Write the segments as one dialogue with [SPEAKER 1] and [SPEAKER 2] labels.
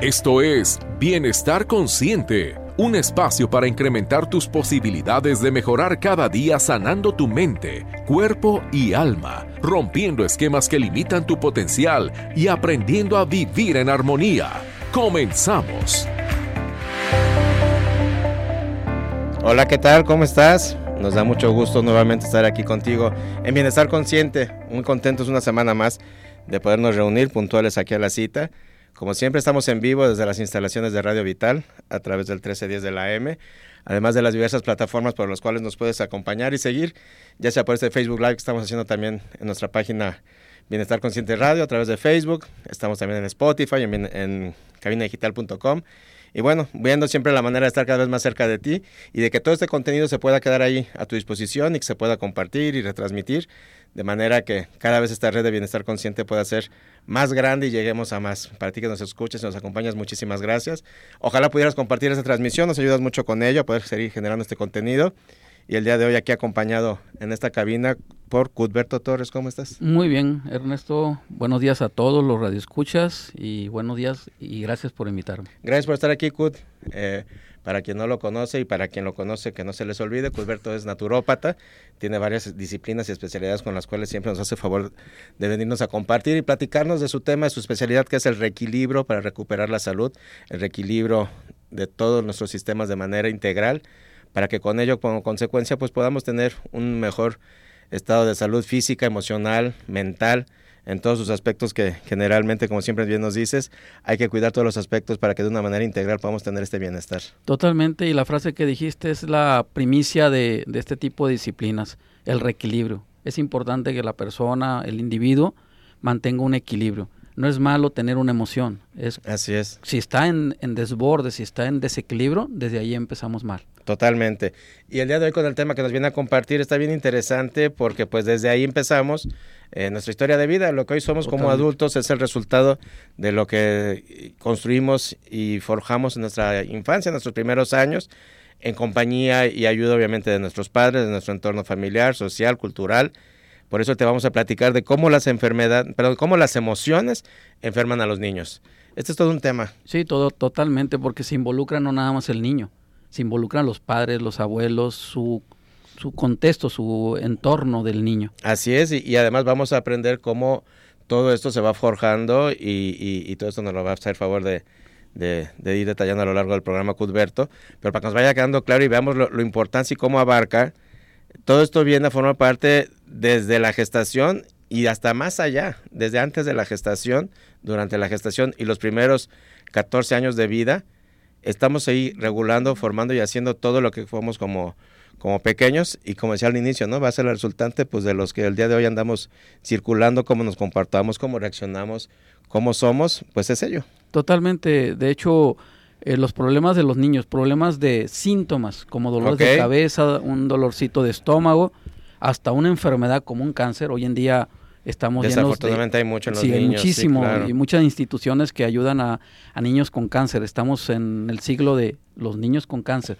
[SPEAKER 1] Esto es Bienestar Consciente, un espacio para incrementar tus posibilidades de mejorar cada día sanando tu mente, cuerpo y alma, rompiendo esquemas que limitan tu potencial y aprendiendo a vivir en armonía. Comenzamos.
[SPEAKER 2] Hola, ¿qué tal? ¿Cómo estás? Nos da mucho gusto nuevamente estar aquí contigo en Bienestar Consciente. Muy contentos una semana más de podernos reunir puntuales aquí a la cita como siempre estamos en vivo desde las instalaciones de Radio Vital a través del 1310 de la M, además de las diversas plataformas por las cuales nos puedes acompañar y seguir, ya sea por este Facebook Live que estamos haciendo también en nuestra página Bienestar Consciente Radio a través de Facebook, estamos también en Spotify, en, en cabinadigital.com y bueno, viendo siempre la manera de estar cada vez más cerca de ti y de que todo este contenido se pueda quedar ahí a tu disposición y que se pueda compartir y retransmitir de manera que cada vez esta red de bienestar consciente pueda ser más grande y lleguemos a más. Para ti que nos escuches y nos acompañas, muchísimas gracias. Ojalá pudieras compartir esta transmisión, nos ayudas mucho con ello a poder seguir generando este contenido. Y el día de hoy aquí acompañado en esta cabina por Cudberto Torres, ¿cómo estás?
[SPEAKER 3] Muy bien, Ernesto. Buenos días a todos los radioescuchas y buenos días y gracias por invitarme.
[SPEAKER 2] Gracias por estar aquí, Cud. Eh, para quien no lo conoce y para quien lo conoce, que no se les olvide, Cudberto es naturópata, tiene varias disciplinas y especialidades con las cuales siempre nos hace favor de venirnos a compartir y platicarnos de su tema, de su especialidad, que es el reequilibrio para recuperar la salud, el reequilibrio de todos nuestros sistemas de manera integral, para que con ello, como consecuencia, pues podamos tener un mejor estado de salud física, emocional, mental, en todos sus aspectos que generalmente, como siempre bien nos dices, hay que cuidar todos los aspectos para que de una manera integral podamos tener este bienestar.
[SPEAKER 3] Totalmente, y la frase que dijiste es la primicia de, de este tipo de disciplinas, el reequilibrio. Es importante que la persona, el individuo, mantenga un equilibrio. No es malo tener una emoción. Es,
[SPEAKER 2] Así es.
[SPEAKER 3] Si está en, en desborde, si está en desequilibrio, desde ahí empezamos mal.
[SPEAKER 2] Totalmente. Y el día de hoy con el tema que nos viene a compartir está bien interesante porque pues desde ahí empezamos eh, nuestra historia de vida. Lo que hoy somos como adultos es el resultado de lo que construimos y forjamos en nuestra infancia, en nuestros primeros años, en compañía y ayuda obviamente de nuestros padres, de nuestro entorno familiar, social, cultural. Por eso te vamos a platicar de cómo las enfermedades, perdón, cómo las emociones enferman a los niños. Este es todo un tema.
[SPEAKER 3] Sí, todo totalmente, porque se involucra no nada más el niño, se involucran los padres, los abuelos, su, su contexto, su entorno del niño.
[SPEAKER 2] Así es, y, y, además vamos a aprender cómo todo esto se va forjando y, y, y todo esto nos lo va a hacer favor de, de, de, ir detallando a lo largo del programa Cudberto, pero para que nos vaya quedando claro y veamos lo, lo importante y cómo abarca, todo esto viene a formar parte desde la gestación y hasta más allá, desde antes de la gestación, durante la gestación y los primeros 14 años de vida, estamos ahí regulando, formando y haciendo todo lo que fuimos como, como pequeños y como decía al inicio, ¿no? Va a ser el resultante pues de los que el día de hoy andamos circulando, cómo nos comportamos, cómo reaccionamos, cómo somos, pues es ello.
[SPEAKER 3] Totalmente, de hecho, eh, los problemas de los niños, problemas de síntomas como dolor okay. de cabeza, un dolorcito de estómago, hasta una enfermedad como un cáncer, hoy en día estamos
[SPEAKER 2] Desafortunadamente
[SPEAKER 3] de,
[SPEAKER 2] hay mucho en los
[SPEAKER 3] sí,
[SPEAKER 2] niños.
[SPEAKER 3] Muchísimo
[SPEAKER 2] sí, claro.
[SPEAKER 3] y muchas instituciones que ayudan a, a, niños con cáncer. Estamos en el siglo de los niños con cáncer.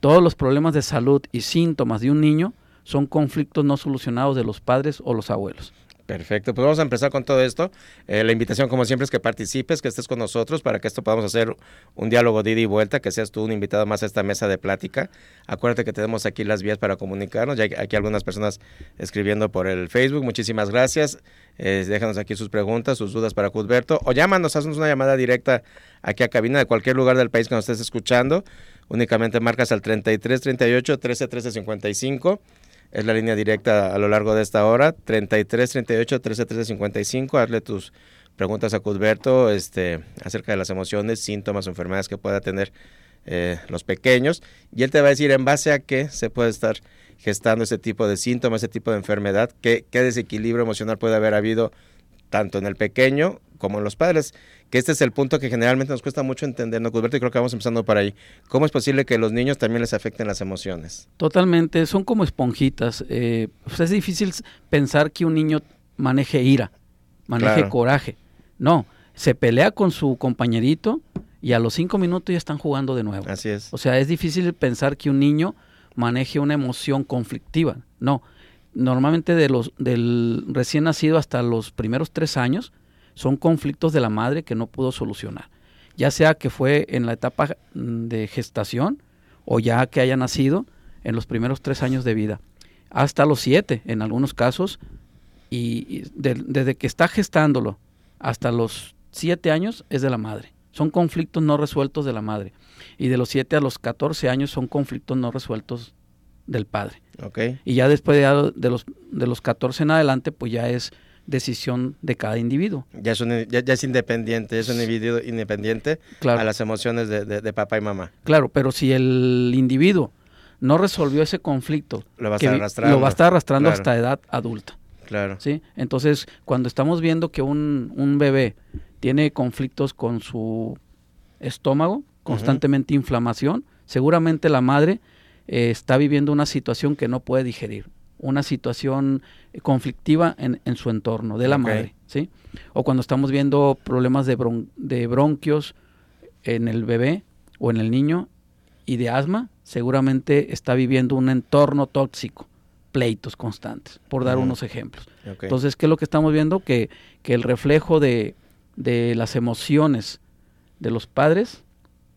[SPEAKER 3] Todos los problemas de salud y síntomas de un niño son conflictos no solucionados de los padres o los abuelos.
[SPEAKER 2] Perfecto, pues vamos a empezar con todo esto. Eh, la invitación, como siempre, es que participes, que estés con nosotros para que esto podamos hacer un diálogo de ida y vuelta, que seas tú un invitado más a esta mesa de plática. Acuérdate que tenemos aquí las vías para comunicarnos. Ya hay aquí algunas personas escribiendo por el Facebook. Muchísimas gracias. Eh, déjanos aquí sus preguntas, sus dudas para Cudberto. O llámanos, haznos una llamada directa aquí a cabina de cualquier lugar del país que nos estés escuchando. Únicamente marcas al 33 38 13 13 55 es la línea directa a lo largo de esta hora, 33 38 13 13 55, hazle tus preguntas a Cudberto este, acerca de las emociones, síntomas o enfermedades que pueda tener eh, los pequeños. Y él te va a decir en base a qué se puede estar gestando ese tipo de síntomas, ese tipo de enfermedad, qué, qué desequilibrio emocional puede haber habido tanto en el pequeño como en los padres, que este es el punto que generalmente nos cuesta mucho entender, ¿no, Cudberto? Y creo que vamos empezando por ahí. ¿Cómo es posible que los niños también les afecten las emociones?
[SPEAKER 3] Totalmente, son como esponjitas. Eh, pues es difícil pensar que un niño maneje ira, maneje claro. coraje. No, se pelea con su compañerito y a los cinco minutos ya están jugando de nuevo.
[SPEAKER 2] Así es.
[SPEAKER 3] O sea, es difícil pensar que un niño maneje una emoción conflictiva. No, normalmente de los, del recién nacido hasta los primeros tres años, son conflictos de la madre que no pudo solucionar. ya sea que fue en la etapa mm, de gestación o ya que haya nacido en los primeros tres años de vida, hasta los siete en algunos casos, y, desde que está gestándolo hasta los siete años es de la madre. Son conflictos no resueltos de la madre. Y de los siete a los catorce años son conflictos no resueltos del padre.
[SPEAKER 2] Okay.
[SPEAKER 3] Y ya después de, de, los, de los 14 en adelante, pues ya es decisión de cada individuo.
[SPEAKER 2] Ya es, ya, es independiente, es un individuo independiente a las emociones de, papá y mamá.
[SPEAKER 3] Claro, pero si el individuo no resolvió ese conflicto,
[SPEAKER 2] lo va a estar arrastrando,
[SPEAKER 3] lo va a estar arrastrando hasta edad adulta.
[SPEAKER 2] Claro.
[SPEAKER 3] ¿sí? Entonces, cuando estamos viendo que un, un bebé tiene conflictos con su estómago, constantemente inflamación, seguramente la madre eh, está viviendo una situación que no puede digerir una situación conflictiva en, en su entorno de la madre, ¿sí? O cuando estamos viendo problemas de, de bronquios en el bebé o en el niño y de asma, seguramente está viviendo un entorno tóxico, pleitos constantes, por dar unos ejemplos. Entonces, ¿qué es lo que estamos viendo? Que, que el reflejo de, de las emociones de los padres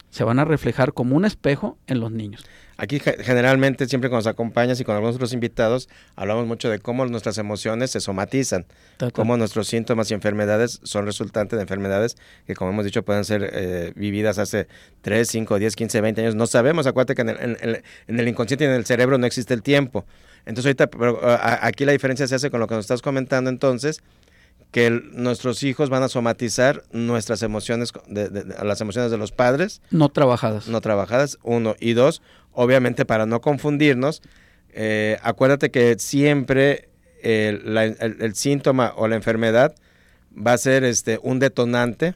[SPEAKER 3] se van a reflejar como un espejo en los niños.
[SPEAKER 2] Aquí generalmente, siempre cuando nos acompañas y con algunos otros invitados, hablamos mucho de cómo nuestras emociones se somatizan, cómo nuestros síntomas y enfermedades son resultantes de enfermedades que, como hemos dicho, pueden ser eh, vividas hace 3, 5, 10, 15, 20 años. No sabemos, acuérdate que en el, en el inconsciente y en el cerebro no existe el tiempo. Entonces ahorita, pero, aquí la diferencia se hace con lo que nos estás comentando entonces, que nuestros hijos van a somatizar nuestras emociones, de, las emociones de los padres.
[SPEAKER 3] No trabajadas.
[SPEAKER 2] No trabajadas, uno. Y dos, obviamente para no confundirnos, eh, acuérdate que siempre el, síntoma o la enfermedad va a ser este, un detonante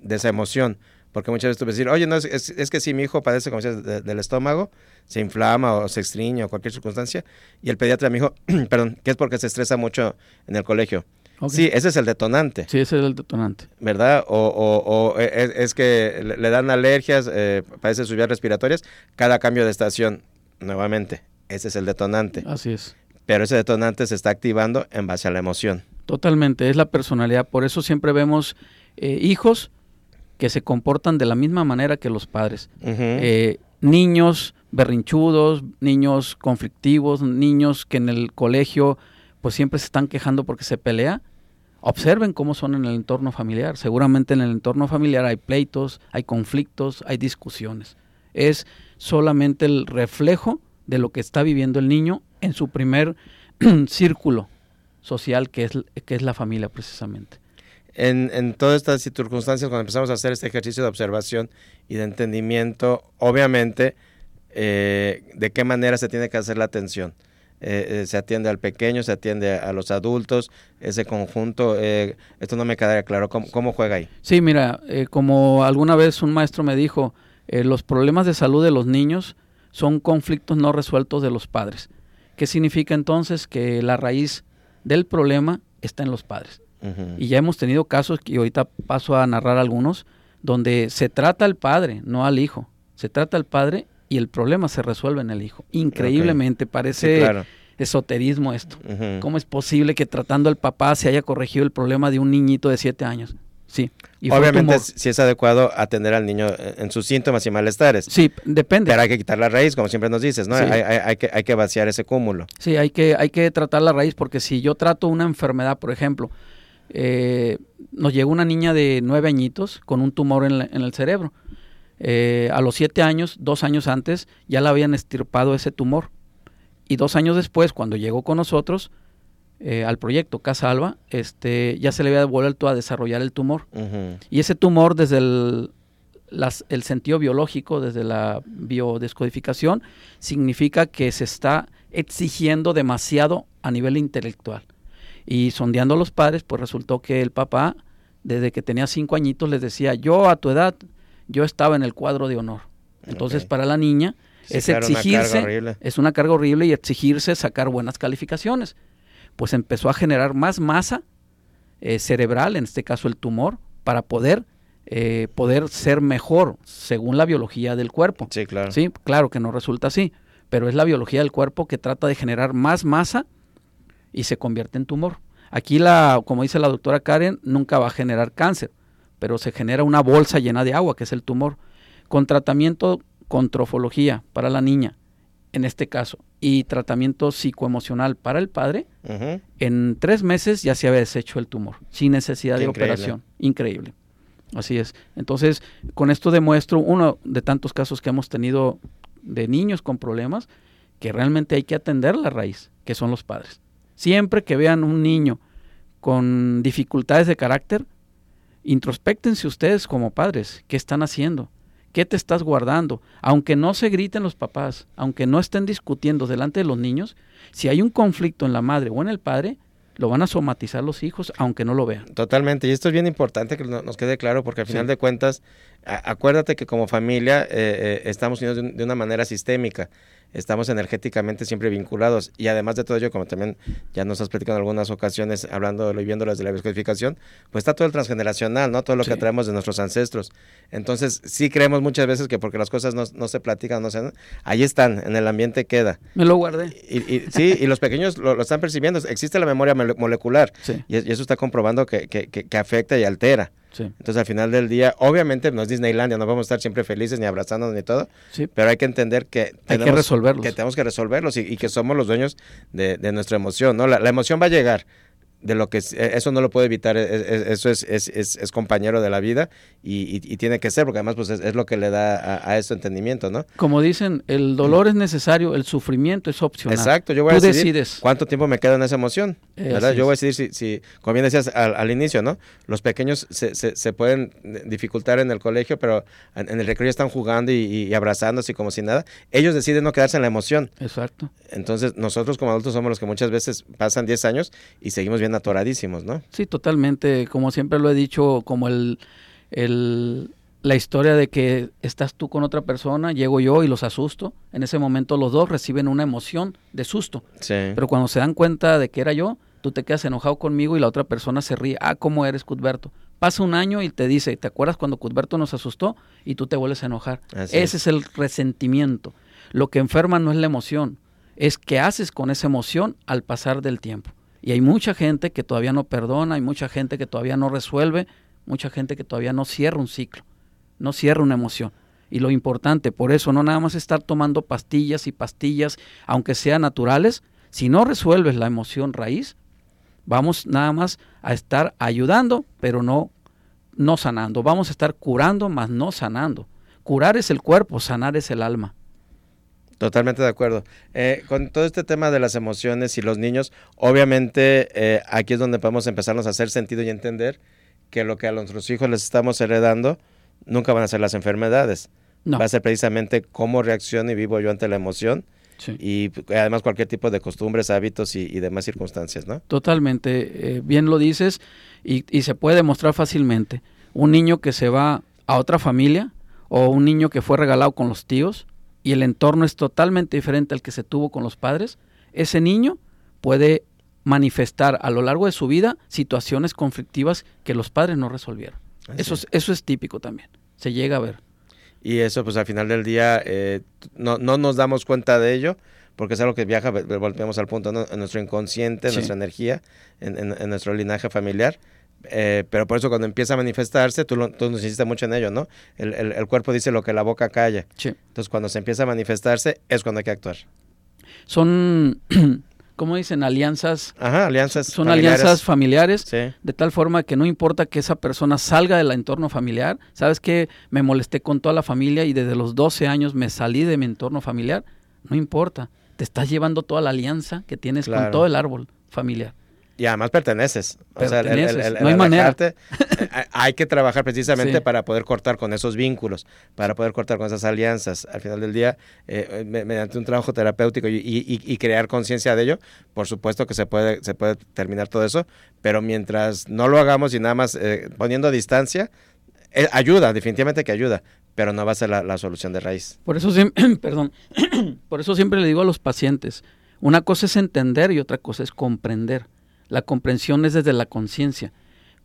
[SPEAKER 2] de esa emoción. Porque muchas veces tú vas a decir, oye, no, es, que si mi hijo padece como del estómago, se inflama o se extriñe o cualquier circunstancia, y el pediatra me dijo, perdón, que es porque se estresa mucho en el colegio. Sí, ese es el detonante.
[SPEAKER 3] Sí, ese es el detonante.
[SPEAKER 2] ¿Verdad? O, es, que le dan alergias, eh, padece sus vías respiratorias, cada cambio de estación, nuevamente, ese es el detonante.
[SPEAKER 3] Así es.
[SPEAKER 2] Pero ese detonante se está activando en base a la emoción.
[SPEAKER 3] Totalmente, es la personalidad. Por eso siempre vemos eh, hijos que se comportan de la misma manera que los padres. Eh, niños berrinchudos, niños conflictivos, niños que en el colegio pues siempre se están quejando porque se pelea. Observen cómo son en el entorno familiar. Seguramente en el entorno familiar hay pleitos, hay conflictos, hay discusiones. Es solamente el reflejo de lo que está viviendo el niño en su primer círculo social, que es, que es la familia precisamente.
[SPEAKER 2] En, todas estas circunstancias, cuando empezamos a hacer este ejercicio de observación y de entendimiento, obviamente, eh, de qué manera se tiene que hacer la atención. Eh, eh, se atiende al pequeño, se atiende a los adultos, ese conjunto, eh, esto no me quedaría claro, ¿cómo, juega ahí?
[SPEAKER 3] Sí, mira, como alguna vez un maestro me dijo, los problemas de salud de los niños son conflictos no resueltos de los padres. ¿Qué significa entonces? Que la raíz del problema está en los padres. Y ya hemos tenido casos, y ahorita paso a narrar algunos, donde se trata al padre, no al hijo. Se trata al padre y el problema se resuelve en el hijo. Increíblemente, parece esoterismo esto. ¿Cómo es posible que tratando al papá se haya corregido el problema de un niñito de siete años? Sí.
[SPEAKER 2] Obviamente, si es adecuado atender al niño en sus síntomas y malestares.
[SPEAKER 3] Sí, depende.
[SPEAKER 2] Pero hay que quitar la raíz, como siempre nos dices, ¿no? Hay, que, hay que vaciar ese cúmulo.
[SPEAKER 3] Sí, hay que, hay que tratar la raíz, porque si yo trato una enfermedad, por ejemplo, eh, nos llegó una niña de nueve añitos con un tumor en, en el cerebro. Eh, a los siete años, dos años antes, ya le habían estirpado ese tumor. Y dos años después, cuando llegó con nosotros eh, al proyecto Casa Alba, este, ya se le había vuelto a desarrollar el tumor. Y ese tumor, desde el, el sentido biológico, desde la biodescodificación, significa que se está exigiendo demasiado a nivel intelectual. Y sondeando a los padres, pues resultó que el papá, desde que tenía cinco añitos, les decía, yo a tu edad yo estaba en el cuadro de honor. Entonces, para la niña es exigirse, es una carga horrible y exigirse sacar buenas calificaciones. Pues empezó a generar más masa eh, cerebral, en este caso el tumor, para poder eh, poder ser mejor según la biología del cuerpo.
[SPEAKER 2] Sí, claro.
[SPEAKER 3] Sí, claro que no resulta así, pero es la biología del cuerpo que trata de generar más masa y se convierte en tumor. Aquí la, como dice la doctora Karen, nunca va a generar cáncer, pero se genera una bolsa llena de agua, que es el tumor. Con tratamiento con trofología para la niña, en este caso, y tratamiento psicoemocional para el padre, en tres meses ya se había deshecho el tumor, sin necesidad de operación. Increíble. Así es. Entonces, con esto demuestro uno de tantos casos que hemos tenido de niños con problemas, que realmente hay que atender la raíz, que son los padres. Siempre que vean un niño con dificultades de carácter, introspectense ustedes como padres, ¿qué están haciendo? ¿Qué te estás guardando? Aunque no se griten los papás, aunque no estén discutiendo delante de los niños, si hay un conflicto en la madre o en el padre, lo van a somatizar los hijos, aunque no lo vean.
[SPEAKER 2] Totalmente, y esto es bien importante que nos quede claro, porque al final de cuentas, acuérdate que como familia eh, eh, estamos unidos de, una manera sistémica estamos energéticamente siempre vinculados. Y además de todo ello, como también ya nos has platicado en algunas ocasiones, hablando y viendo las de la descodificación, pues está todo el transgeneracional, ¿no? Todo lo que traemos de nuestros ancestros. Entonces, sí creemos muchas veces que porque las cosas no, se platican, no se, ahí están, en el ambiente queda.
[SPEAKER 3] Me lo guardé.
[SPEAKER 2] Y, sí, y los pequeños lo, están percibiendo. Existe la memoria molecular y, eso está comprobando que, que afecta y altera. Entonces, al final del día, obviamente no es Disneylandia, no vamos a estar siempre felices ni abrazándonos ni todo, pero hay que entender que
[SPEAKER 3] tenemos que resolverlos,
[SPEAKER 2] que, tenemos que resolverlos y, que somos los dueños de, nuestra emoción. ¿no? la emoción va a llegar, de lo que e, eso no lo puede evitar, e, e, eso es, es, es, compañero de la vida y, tiene que ser, porque además pues es, lo que le da a, a, este entendimiento, ¿no?
[SPEAKER 3] Como dicen, el dolor es necesario, el sufrimiento es opcional.
[SPEAKER 2] Exacto, yo voy a decidir decides. cuánto tiempo me queda en esa emoción, ¿verdad? Yo voy a decidir si, si como bien decías al, inicio, ¿no? Los pequeños se, se, pueden dificultar en el colegio, pero en, el recreo están jugando y, y, abrazándose como si nada. Ellos deciden no quedarse en la emoción.
[SPEAKER 3] Exacto.
[SPEAKER 2] Entonces nosotros como adultos somos los que muchas veces pasan 10 años y seguimos viendo atoradísimos, ¿no?
[SPEAKER 3] Sí, totalmente. Como siempre lo he dicho, como el, el, la historia de que estás tú con otra persona, llego yo y los asusto. En ese momento los dos reciben una emoción de susto. Sí. Pero cuando se dan cuenta de que era yo, tú te quedas enojado conmigo y la otra persona se ríe. Ah, ¿cómo eres, Cuthberto? Pasa un año y te dice, ¿te acuerdas cuando Cuthberto nos asustó? Y tú te vuelves a enojar. Ese es el resentimiento. Lo que enferma no es la emoción, es qué haces con esa emoción al pasar del tiempo. Y hay mucha gente que todavía no perdona, hay mucha gente que todavía no resuelve, mucha gente que todavía no cierra un ciclo, no cierra una emoción. Y lo importante, por eso, no nada más estar tomando pastillas y pastillas, aunque sean naturales, si no resuelves la emoción raíz, vamos nada más a estar ayudando, pero no, no sanando. Vamos a estar curando, más no sanando. Curar es el cuerpo, sanar es el alma.
[SPEAKER 2] Totalmente de acuerdo. Eh, con todo este tema de las emociones y los niños, obviamente eh, aquí es donde podemos empezarnos a hacer sentido y entender que lo que a nuestros hijos les estamos heredando nunca van a ser las enfermedades. Va a ser precisamente cómo reacciono y vivo yo ante la emoción y además cualquier tipo de costumbres, hábitos y, demás circunstancias, ¿no?
[SPEAKER 3] Totalmente. Eh, bien lo dices y, y se puede demostrar fácilmente. Un niño que se va a otra familia o un niño que fue regalado con los tíos y el entorno es totalmente diferente al que se tuvo con los padres, ese niño puede manifestar a lo largo de su vida situaciones conflictivas que los padres no resolvieron. Eso es, eso es típico también, se llega a ver.
[SPEAKER 2] Y eso pues al final del día eh, no, no nos damos cuenta de ello, porque es algo que viaja, volvemos al punto, en nuestro inconsciente, en nuestra energía, en, en, nuestro linaje familiar, eh, pero por eso cuando empieza a manifestarse, tú, lo, tú nos insistes mucho en ello, ¿no? El, el, cuerpo dice lo que la boca calla. Entonces cuando se empieza a manifestarse es cuando hay que actuar.
[SPEAKER 3] Son, ¿cómo dicen? Alianzas.
[SPEAKER 2] Ajá, alianzas.
[SPEAKER 3] Son alianzas familiares, de tal forma que no importa que esa persona salga del entorno familiar. ¿Sabes que Me molesté con toda la familia y desde los 12 años me salí de mi entorno familiar. No importa. Te estás llevando toda la alianza que tienes con todo el árbol familiar.
[SPEAKER 2] Y además perteneces.
[SPEAKER 3] O sea, no hay manera. Eh,
[SPEAKER 2] hay que trabajar precisamente para poder cortar con esos vínculos, para poder cortar con esas alianzas. Al final del día, eh, mediante un trabajo terapéutico y, crear conciencia de ello, por supuesto que se puede, se puede terminar todo eso, pero mientras no lo hagamos y nada más eh, poniendo distancia, ayuda, definitivamente que ayuda, pero no va a ser la, la solución de raíz.
[SPEAKER 3] Por eso, perdón, por eso siempre le digo a los pacientes, una cosa es entender y otra cosa es comprender la comprensión es desde la conciencia.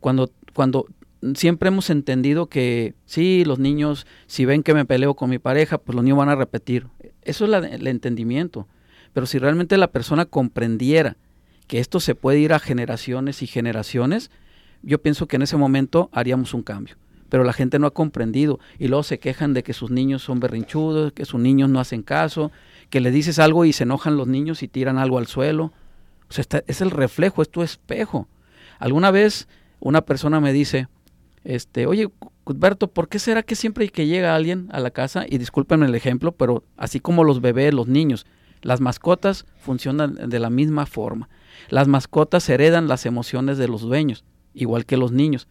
[SPEAKER 3] Cuando, cuando siempre hemos entendido que sí, los niños, si ven que me peleo con mi pareja, pues los niños van a repetir. Eso es el entendimiento. Pero si realmente la persona comprendiera que esto se puede ir a generaciones y generaciones, yo pienso que en ese momento haríamos un cambio. pero la gente no ha comprendido y luego se quejan de que sus niños son berrinchudos, que sus niños no hacen caso, que le dices algo y se enojan los niños y tiran algo al suelo. O sea, es el reflejo, es tu espejo. Alguna vez una persona me dice, este, oye, Cuthberto, ¿por qué será que siempre que llega alguien a la casa, y discúlpenme el ejemplo, pero así como los bebés, los niños, las mascotas funcionan de la misma forma. Las mascotas heredan las emociones de los dueños, igual que los niños.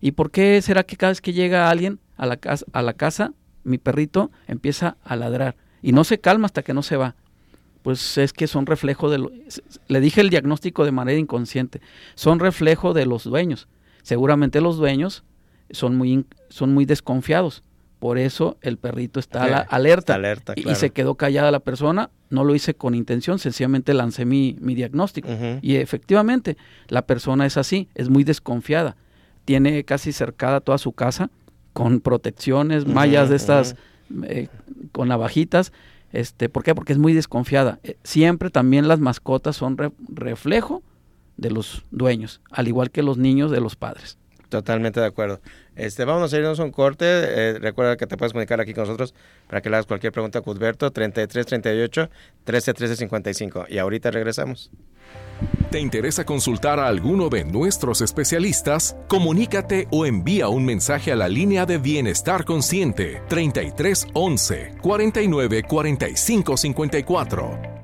[SPEAKER 3] ¿Y por qué será que cada vez que llega alguien a la casa, a la casa mi perrito empieza a ladrar y no se calma hasta que no se va? Pues es que son reflejo de lo, le dije el diagnóstico de manera inconsciente, son reflejo de los dueños. Seguramente los dueños son muy son muy desconfiados. Por eso el perrito está alerta,
[SPEAKER 2] alerta
[SPEAKER 3] y, se quedó callada la persona. No lo hice con intención, sencillamente lancé mi, mi diagnóstico. Y efectivamente, la persona es así, es muy desconfiada tiene casi cercada toda su casa con protecciones, mallas de estas, eh, con navajitas. Este, ¿Por qué? Porque es muy desconfiada. Eh, siempre también las mascotas son reflejo de los dueños, al igual que los niños de los padres.
[SPEAKER 2] Totalmente de acuerdo. Este, vamos a irnos a un corte. Eh, recuerda que te puedes comunicar aquí con nosotros para que le hagas cualquier pregunta a Cuthberto, 33 38 13 13 55. Y ahorita regresamos.
[SPEAKER 1] ¿Te interesa consultar a alguno de nuestros especialistas? Comunícate o envía un mensaje a la línea de Bienestar Consciente 33 11 49 45 54.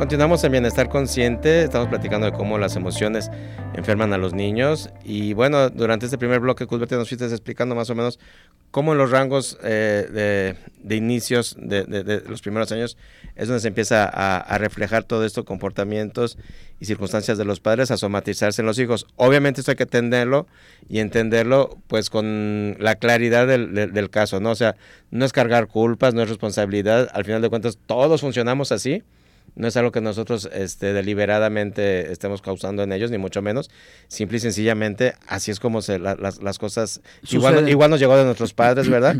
[SPEAKER 2] Continuamos en Bienestar Consciente, estamos platicando de cómo las emociones enferman a los niños y bueno, durante este primer bloque, Cuthbert, nos fuiste explicando más o menos cómo en los rangos eh, de, inicios de, los primeros años es donde se empieza a, reflejar todo esto, comportamientos y circunstancias de los padres a somatizarse en los hijos. Obviamente esto hay que entenderlo y entenderlo pues con la claridad del, del caso, ¿no? O sea, no es cargar culpas, no es responsabilidad, al final de cuentas todos funcionamos así no es algo que nosotros este, deliberadamente estemos causando en ellos, ni mucho menos. Simple y sencillamente, así es como se, las, las, cosas... Igual, igual, nos llegó de nuestros padres, ¿verdad?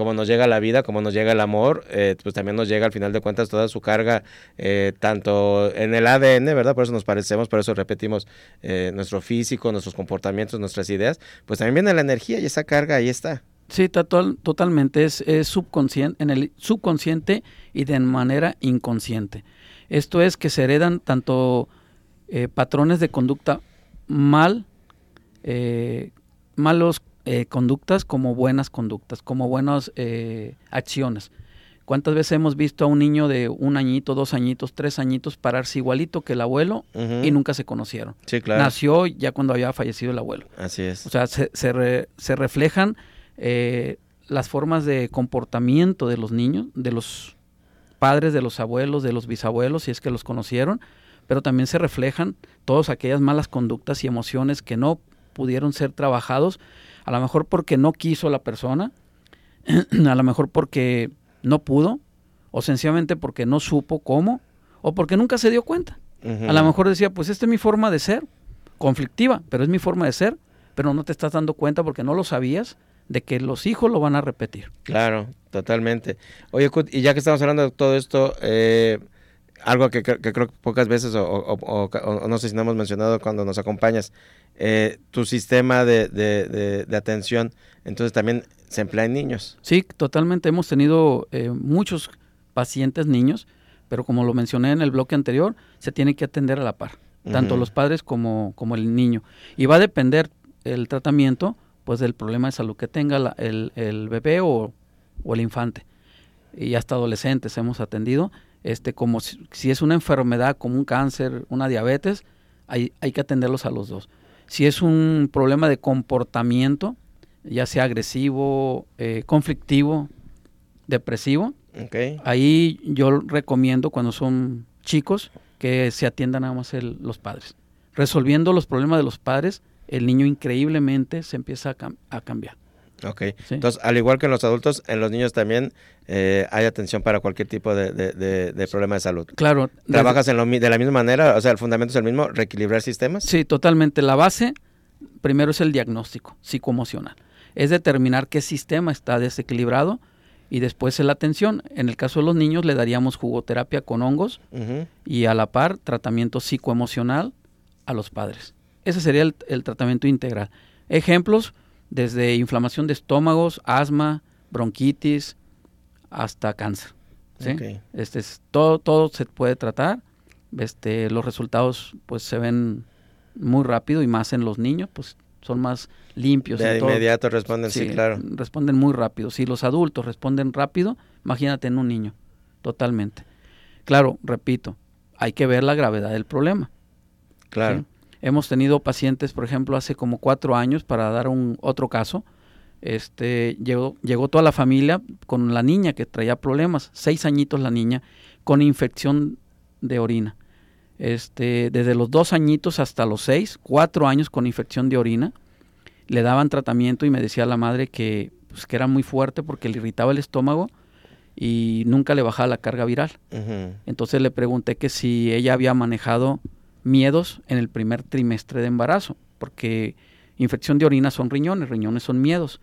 [SPEAKER 2] como nos llega la vida, como nos llega el amor, eh, pues también nos llega al final de cuentas toda su carga, eh, tanto en el ADN, ¿verdad? Por eso nos parecemos, por eso repetimos eh, nuestro físico, nuestros comportamientos, nuestras ideas, pues también viene la energía y esa carga ahí está.
[SPEAKER 3] Sí, totalmente, es, es subconsciente, en el subconsciente y de manera inconsciente. Esto es que se heredan tanto eh, patrones de conducta mal, eh, malos eh, conductas como buenas conductas, como buenas acciones. ¿Cuántas veces hemos visto a un niño de un añito, dos añitos, tres añitos pararse igualito que el abuelo y nunca se conocieron?
[SPEAKER 2] Sí, claro.
[SPEAKER 3] Nació ya cuando había fallecido el abuelo.
[SPEAKER 2] Así es.
[SPEAKER 3] O sea, se, se reflejan las formas de comportamiento de los niños, de los padres, de los abuelos, de los bisabuelos, si es que los conocieron, pero también se reflejan todas aquellas malas conductas y emociones que no pudieron ser trabajados, a lo mejor porque no quiso la persona, a lo mejor porque no pudo, o sencillamente porque no supo cómo, o porque nunca se dio cuenta. A lo mejor decía, pues esta es mi forma de ser, conflictiva, pero es mi forma de ser, pero no te estás dando cuenta porque no lo sabías de que los hijos lo van a repetir.
[SPEAKER 2] Claro, totalmente. Oye, y ya que estamos hablando de todo esto, eh, algo que, creo que pocas veces, o, no sé si no hemos mencionado cuando nos acompañas, eh, tu sistema de, atención, entonces también se emplea en niños.
[SPEAKER 3] Sí, totalmente. Hemos tenido eh, muchos pacientes niños, pero como lo mencioné en el bloque anterior, se tiene que atender a la par, tanto los padres como, como el niño. Y va a depender el tratamiento pues del problema de salud que tenga el, el, bebé o, el infante. Y hasta adolescentes hemos atendido, este, como si, es una enfermedad como un cáncer, una diabetes, hay, hay que atenderlos a los dos. Si es un problema de comportamiento, ya sea agresivo, eh, conflictivo, depresivo, ahí yo recomiendo cuando son chicos que se atiendan nada más los padres. Resolviendo los problemas de los padres, el niño increíblemente se empieza a, cambiar.
[SPEAKER 2] Ok, entonces al igual que en los adultos, en los niños también eh, hay atención para cualquier tipo de, problema de salud.
[SPEAKER 3] Claro.
[SPEAKER 2] ¿Trabajas en lo, de la misma manera? O sea, el fundamento es el mismo, reequilibrar sistemas.
[SPEAKER 3] Sí, totalmente. La base primero es el diagnóstico psicoemocional. Es determinar qué sistema está desequilibrado y después es la atención. En el caso de los niños le daríamos jugoterapia con hongos y a la par tratamiento psicoemocional a los padres. Ese sería el, tratamiento integral. Ejemplos, desde inflamación de estómagos, asma, bronquitis, hasta cáncer. Este es, todo, todo se puede tratar. Este, los resultados pues se ven muy rápido y más en los niños, pues son más limpios.
[SPEAKER 2] De inmediato responden, sí, claro.
[SPEAKER 3] Responden muy rápido. Si los adultos responden rápido, imagínate en un niño, totalmente. Claro, repito, hay que ver la gravedad del problema.
[SPEAKER 2] Claro.
[SPEAKER 3] Hemos tenido pacientes, por ejemplo, hace como cuatro años, para dar un otro caso, este, llegó, llegó toda la familia con la niña que traía problemas, seis añitos la niña, con infección de orina. Este, desde los dos añitos hasta los seis, cuatro años con infección de orina. Le daban tratamiento y me decía la madre que, pues, que era muy fuerte porque le irritaba el estómago y nunca le bajaba la carga viral. Entonces le pregunté que si ella había manejado miedos en el primer trimestre de embarazo, porque infección de orina son riñones, riñones son miedos.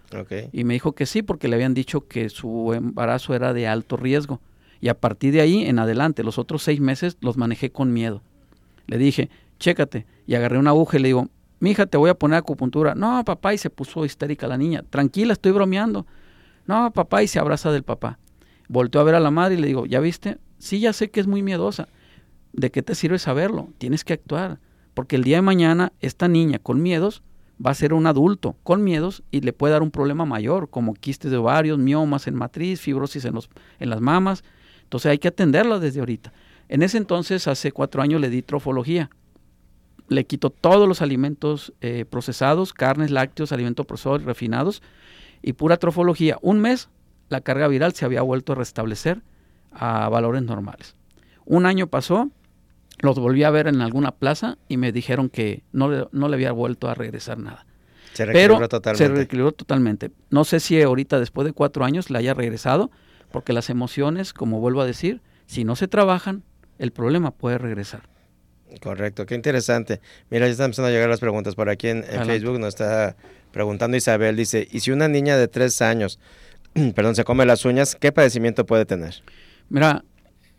[SPEAKER 3] Y me dijo que sí, porque le habían dicho que su embarazo era de alto riesgo. Y a partir de ahí en adelante, los otros seis meses los manejé con miedo. Le dije, chécate. Y agarré una aguja y le digo, mija, te voy a poner acupuntura. No, papá, y se puso histérica la niña. Tranquila, estoy bromeando. No, papá, y se abraza del papá. Volteó a ver a la madre y le digo, ¿ya viste? Sí, ya sé que es muy miedosa. ¿De qué te sirve saberlo? Tienes que actuar. Porque el día de mañana esta niña con miedos va a ser un adulto con miedos y le puede dar un problema mayor, como quistes de ovarios, miomas en matriz, fibrosis en, los, en las mamas. Entonces hay que atenderla desde ahorita. En ese entonces, hace cuatro años, le di trofología. Le quito todos los alimentos eh, procesados, carnes, lácteos, alimentos procesados, refinados, y pura trofología. Un mes, la carga viral se había vuelto a restablecer a valores normales. Un año pasó, los volví a ver en alguna plaza y me dijeron que no le, no le había vuelto a regresar nada.
[SPEAKER 2] Se reequilibró totalmente.
[SPEAKER 3] Se reequilibró totalmente. No sé si ahorita, después de cuatro años, le haya regresado, porque las emociones, como vuelvo a decir, si no se trabajan, el problema puede regresar.
[SPEAKER 2] Correcto, qué interesante. Mira, ya están empezando a llegar las preguntas por aquí en, Facebook. Nos está preguntando Isabel, dice, ¿y si una niña de tres años, perdón, se come las uñas, qué padecimiento puede tener?
[SPEAKER 3] Mira,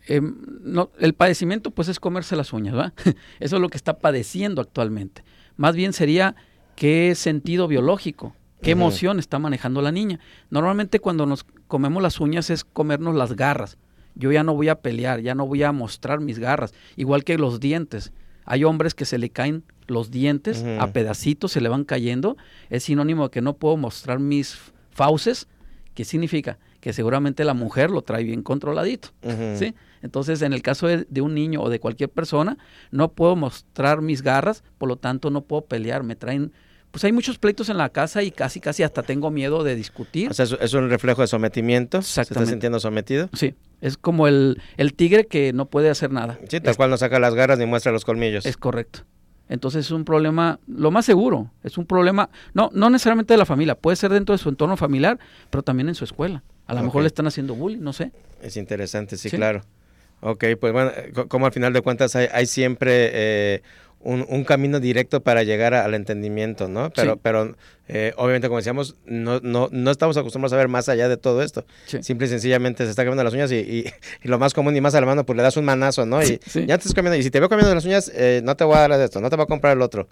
[SPEAKER 3] Em, no, el padecimiento pues es comerse las uñas, ¿va? Eso es lo que está padeciendo actualmente. Más bien sería qué sentido biológico, qué emoción está manejando la niña. Normalmente cuando nos comemos las uñas es comernos las garras. Yo ya no voy a pelear, ya no voy a mostrar mis garras, igual que los dientes. Hay hombres que se le caen los dientes a pedacitos, se le van cayendo. Es sinónimo de que no puedo mostrar mis fauces. ¿Qué significa? Que seguramente la mujer lo trae bien controladito. ¿sí? Entonces, en el caso de, un niño o de cualquier persona, no puedo mostrar mis garras, por lo tanto no puedo pelear, me traen... Pues hay muchos pleitos en la casa y casi, casi hasta tengo miedo de discutir.
[SPEAKER 2] O sea, es un reflejo de sometimiento. ¿Se está sintiendo sometido?
[SPEAKER 3] Sí. Es como el, el tigre que no puede hacer nada.
[SPEAKER 2] Sí, tal cual no saca las garras ni muestra los colmillos.
[SPEAKER 3] Es correcto. Entonces es un problema, lo más seguro, es un problema, no, no necesariamente de la familia, puede ser dentro de su entorno familiar, pero también en su escuela. A lo mejor le están haciendo bullying, no sé.
[SPEAKER 2] Es interesante, sí. claro. Ok, pues bueno, como al final de cuentas hay, siempre eh, un, camino directo para llegar al entendimiento, ¿no? Pero, pero eh, obviamente, como decíamos, no, no, no estamos acostumbrados a ver más allá de todo esto. Simple y sencillamente se está comiendo las uñas y, lo más común y más a la mano, pues le das un manazo, ¿no? Y ya te estás comiendo, y si te veo comiendo las uñas, eh, no te voy a dar esto, no te voy a comprar el otro.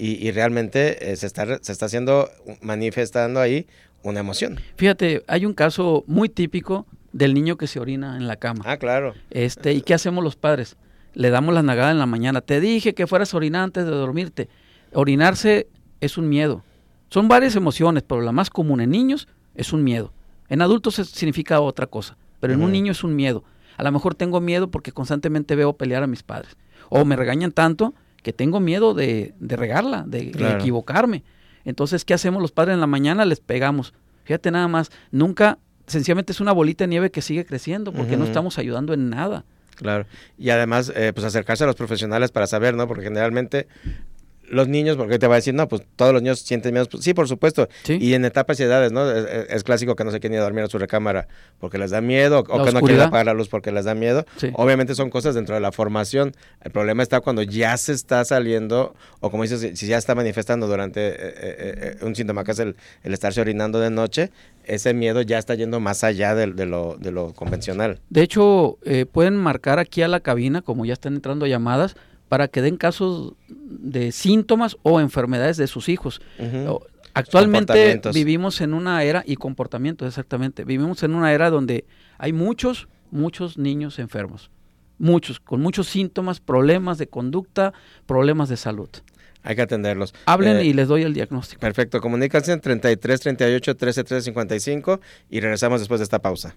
[SPEAKER 2] Y, realmente se, está, se está haciendo, manifestando ahí una emoción.
[SPEAKER 3] Fíjate, hay un caso muy típico del niño que se orina en la cama.
[SPEAKER 2] Ah, claro.
[SPEAKER 3] Este, ¿y qué hacemos los padres? Le damos la nagada en la mañana. Te dije que fueras a orinar antes de dormirte. Orinarse es un miedo. Son varias emociones, pero la más común en niños es un miedo. En adultos significa otra cosa, pero en un niño es un miedo. A lo mejor tengo miedo porque constantemente veo pelear a mis padres. O me regañan tanto que tengo miedo de, regarla, de, de equivocarme. Entonces, ¿qué hacemos los padres en la mañana? Les pegamos. Fíjate nada más, nunca sencillamente es una bolita de nieve que sigue creciendo porque no estamos ayudando en nada.
[SPEAKER 2] Claro. Y además, eh, pues acercarse a los profesionales para saber, ¿no? Porque generalmente los niños, porque te va a decir, no, pues todos los niños sienten miedo. Pues, sí, por supuesto. Y en etapas y edades, ¿no? Es, clásico que no se quieren ir a dormir a su recámara porque les da miedo o que no quieren apagar la luz porque les da miedo. Obviamente son cosas dentro de la formación. El problema está cuando ya se está saliendo o como dices, si ya está manifestando durante eh, eh, eh, un síntoma que es el, el estarse orinando de noche, ese miedo ya está yendo más allá de, lo, de lo, convencional.
[SPEAKER 3] De hecho, pueden marcar aquí a la cabina, como ya están entrando llamadas, para que den casos de síntomas o enfermedades de sus hijos. Actualmente vivimos en una era, y comportamientos exactamente, vivimos en una era donde hay muchos, muchos niños enfermos. Muchos, con muchos síntomas, problemas de conducta, problemas de salud.
[SPEAKER 2] Hay que atenderlos.
[SPEAKER 3] Hablen eh, y les doy el diagnóstico.
[SPEAKER 2] Perfecto, comuníquense en 33 38 13 13 55 y regresamos después de esta pausa.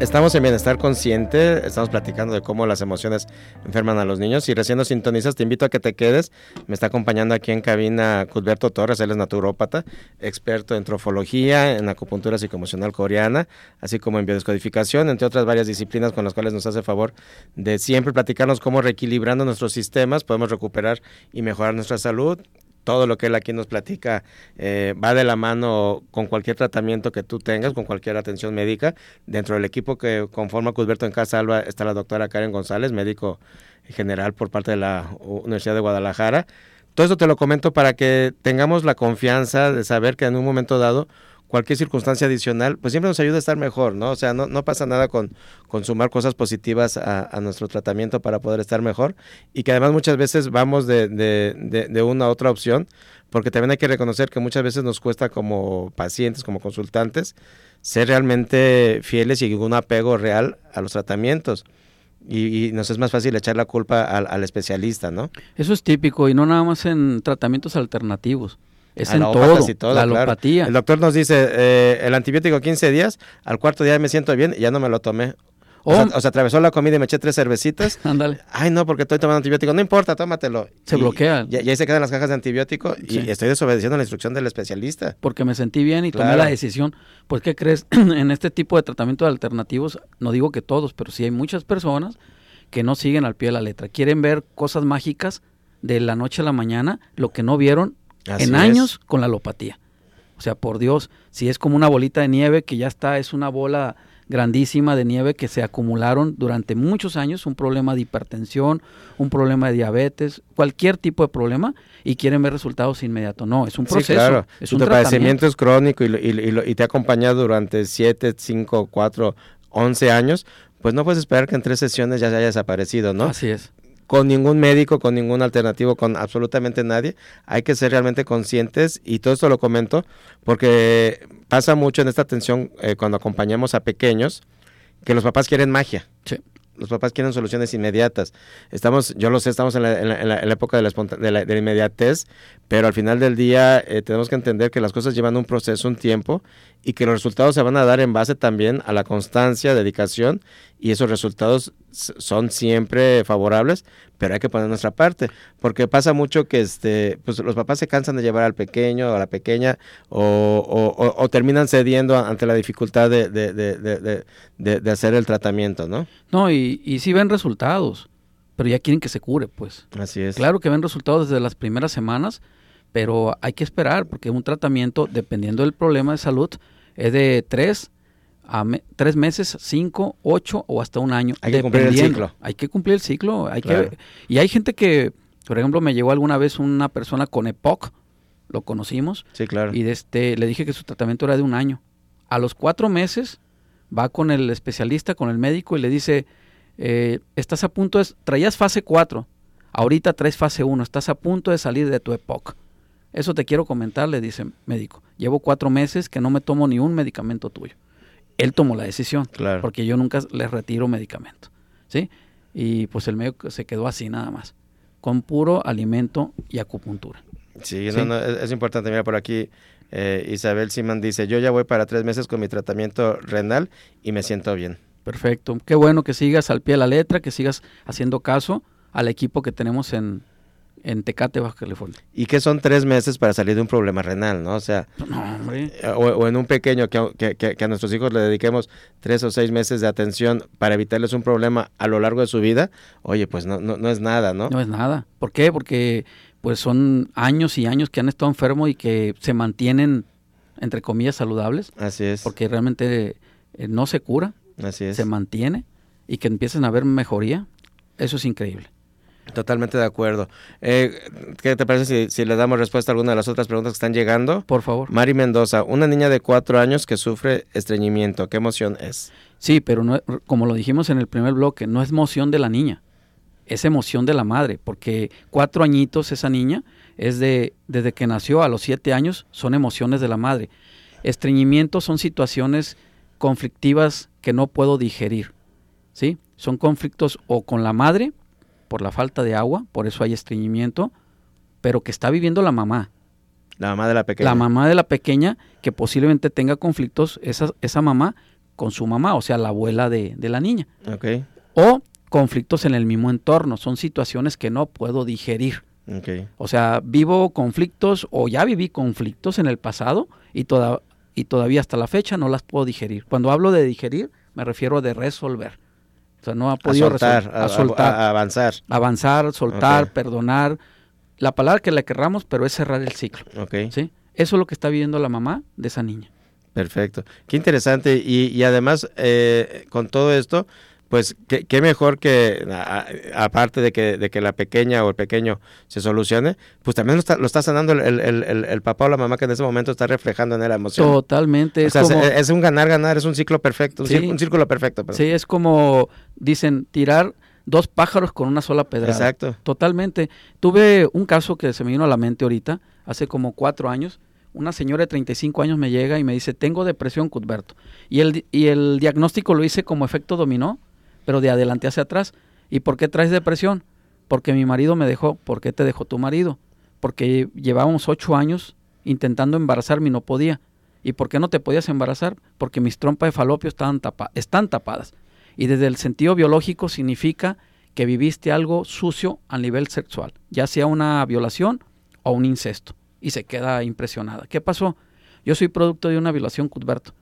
[SPEAKER 2] Estamos en Bienestar Consciente, estamos platicando de cómo las emociones enferman a los niños. Si recién nos sintonizas, te invito a que te quedes. Me está acompañando aquí en cabina Cudberto Torres, él es naturópata, experto en trofología, en acupuntura psicoemocional coreana, así como en biodescodificación, entre otras varias disciplinas con las cuales nos hace favor de siempre platicarnos cómo reequilibrando nuestros sistemas podemos recuperar y mejorar nuestra salud todo lo que él aquí nos platica eh, va de la mano con cualquier tratamiento que tú tengas, con cualquier atención médica. Dentro del equipo que conforma Cusberto en Casa Alba está la doctora Karen González, médico general por parte de la Universidad de Guadalajara. Todo esto te lo comento para que tengamos la confianza de saber que en un momento dado cualquier circunstancia adicional, pues siempre nos ayuda a estar mejor, ¿no? O sea, no, no pasa nada con, sumar cosas positivas a, nuestro tratamiento para poder estar mejor y que además muchas veces vamos de, de, una a otra opción, porque también hay que reconocer que muchas veces nos cuesta como pacientes, como consultantes, ser realmente fieles y un apego real a los tratamientos. Y, nos es más fácil echar la culpa al, al especialista, ¿no?
[SPEAKER 3] Eso es típico y no nada más en tratamientos alternativos es en todo, la alopatía.
[SPEAKER 2] El doctor nos dice, eh, el antibiótico 15 días, al cuarto día me siento bien y ya no me lo tomé. O, sea, oh. atravesó la comida y me eché tres cervecitas.
[SPEAKER 3] Ándale.
[SPEAKER 2] Ay, no, porque estoy tomando antibiótico. No importa, tómatelo.
[SPEAKER 3] Se bloquea.
[SPEAKER 2] Y, ahí se quedan las cajas de antibiótico y estoy desobedeciendo la instrucción del especialista.
[SPEAKER 3] Porque me sentí bien y tomé la decisión. Pues, ¿qué crees? en este tipo de tratamiento alternativos, no digo que todos, pero sí hay muchas personas que no siguen al pie de la letra. Quieren ver cosas mágicas de la noche a la mañana, lo que no vieron en años con la alopatía. O sea, por Dios, si es como una bolita de nieve que ya está, es una bola grandísima de nieve que se acumularon durante muchos años, un problema de hipertensión, un problema de diabetes, cualquier tipo de problema, y quieren ver resultados inmediatos. No, es un proceso. Sí, claro. Es
[SPEAKER 2] un padecimiento es crónico y, y, te ha acompañado durante 7, 5, 4, 11 años, pues no puedes esperar que en tres sesiones ya se haya desaparecido, ¿no?
[SPEAKER 3] Así es
[SPEAKER 2] con ningún médico, con ningún alternativo, con absolutamente nadie. Hay que ser realmente conscientes y todo esto lo comento porque pasa mucho en esta atención eh, cuando acompañamos a pequeños que los papás quieren magia. Los papás quieren soluciones inmediatas. Estamos, yo lo sé, estamos en la, época de la, de, inmediatez, pero al final del día eh, tenemos que entender que las cosas llevan un proceso, un tiempo, y que los resultados se van a dar en base también a la constancia, dedicación, y esos resultados son siempre favorables, pero hay que poner nuestra parte, porque pasa mucho que este, pues los papás se cansan de llevar al pequeño o a la pequeña o, o, terminan cediendo ante la dificultad de, de, de, de, hacer el tratamiento, ¿no?
[SPEAKER 3] No, y, y sí ven resultados, pero ya quieren que se cure, pues.
[SPEAKER 2] Así es.
[SPEAKER 3] Claro que ven resultados desde las primeras semanas, pero hay que esperar, porque un tratamiento, dependiendo del problema de salud, es de tres a tres meses, cinco, ocho o hasta un año.
[SPEAKER 2] Hay que cumplir el ciclo.
[SPEAKER 3] Hay que cumplir el ciclo. Hay que, y hay gente que, por ejemplo, me llegó alguna vez una persona con EPOC, lo conocimos.
[SPEAKER 2] Sí, claro.
[SPEAKER 3] Y este, le dije que su tratamiento era de un año. A los cuatro meses va con el especialista, con el médico y le dice, eh, estás a punto de, traías fase 4, ahorita traes fase 1, estás a punto de salir de tu EPOC. Eso te quiero comentar, le dice médico. Llevo cuatro meses que no me tomo ni un medicamento tuyo. Él tomó la decisión,
[SPEAKER 2] claro.
[SPEAKER 3] porque yo nunca le retiro medicamento, ¿sí? Y pues el médico se quedó así nada más. con puro alimento y acupuntura.
[SPEAKER 2] Sí, No, es, importante. Mira, por aquí eh, Isabel Simán dice, yo ya voy para tres meses con mi tratamiento renal y me siento bien.
[SPEAKER 3] Perfecto. Qué bueno que sigas al pie de la letra, que sigas haciendo caso al equipo que tenemos en, en Tecate, Baja California.
[SPEAKER 2] Y que son tres meses para salir de un problema renal, ¿no? O sea, eh, O, en un pequeño, que, que, a nuestros hijos le dediquemos tres o seis meses de atención para evitarles un problema a lo largo de su vida, oye, pues no, no, no es nada, ¿no?
[SPEAKER 3] No es nada. ¿Por qué? Porque pues son años y años que han estado enfermos y que se mantienen, entre comillas, saludables.
[SPEAKER 2] Así es.
[SPEAKER 3] Porque realmente eh, no se cura.
[SPEAKER 2] Así es.
[SPEAKER 3] Se mantiene y que empiecen a ver mejoría. Eso es increíble.
[SPEAKER 2] Totalmente de acuerdo. Eh, ¿Qué te parece si, le damos respuesta a alguna de las otras preguntas que están llegando?
[SPEAKER 3] Por favor.
[SPEAKER 2] Mari Mendoza, una niña de cuatro años que sufre estreñimiento, ¿qué emoción es?
[SPEAKER 3] Sí, pero no, como lo dijimos en el primer bloque, no es emoción de la niña es emoción de la madre, porque cuatro añitos esa niña es de desde que nació a los siete años son emociones de la madre. Estreñimiento son situaciones conflictivas que no puedo digerir, ¿sí? Son conflictos o con la madre por la falta de agua, por eso hay estreñimiento, pero que está viviendo la mamá.
[SPEAKER 2] La mamá de la pequeña.
[SPEAKER 3] La mamá de la pequeña que posiblemente tenga conflictos, esa, esa mamá con su mamá, o sea, la abuela de, de la niña.
[SPEAKER 2] Okay.
[SPEAKER 3] O conflictos en el mismo entorno, son situaciones que no puedo digerir. O sea, vivo conflictos o ya viví conflictos en el pasado y, toda, y todavía hasta la fecha no las puedo digerir. Cuando hablo de digerir, me refiero de resolver. O sea, no ha podido
[SPEAKER 2] soltar, a, soltar, a, avanzar.
[SPEAKER 3] Avanzar, soltar, perdonar. La palabra que le querramos, pero es cerrar el ciclo. ¿sí? Eso es lo que está viviendo la mamá de esa niña.
[SPEAKER 2] Perfecto. Qué interesante. Y, y además, eh, con todo esto, pues qué, mejor que, aparte de que, de que la pequeña o el pequeño se solucione, pues también lo está, lo está sanando el, el, el, papá o la mamá que en ese momento está reflejando en él la emoción.
[SPEAKER 3] Totalmente.
[SPEAKER 2] es, es, un ganar-ganar, es un ciclo perfecto, un, círculo perfecto.
[SPEAKER 3] Sí, es como dicen, tirar dos pájaros con una sola pedra.
[SPEAKER 2] Exacto.
[SPEAKER 3] Totalmente. Tuve un caso que se me vino a la mente ahorita, hace como cuatro años. Una señora de 35 años me llega y me dice, tengo depresión, Cuthberto. Y el, y el diagnóstico lo hice como efecto dominó pero de adelante hacia atrás. ¿Y por qué traes depresión? Porque mi marido me dejó. ¿Por qué te dejó tu marido? Porque llevábamos ocho años intentando embarazarme y no podía. ¿Y por qué no te podías embarazar? Porque mis trompas de falopio estaban están tapadas. Y desde el sentido biológico significa que viviste algo sucio a nivel sexual, ya sea una violación o un incesto. Y se queda impresionada. ¿Qué pasó? Yo soy producto de una violación, Cuthberto.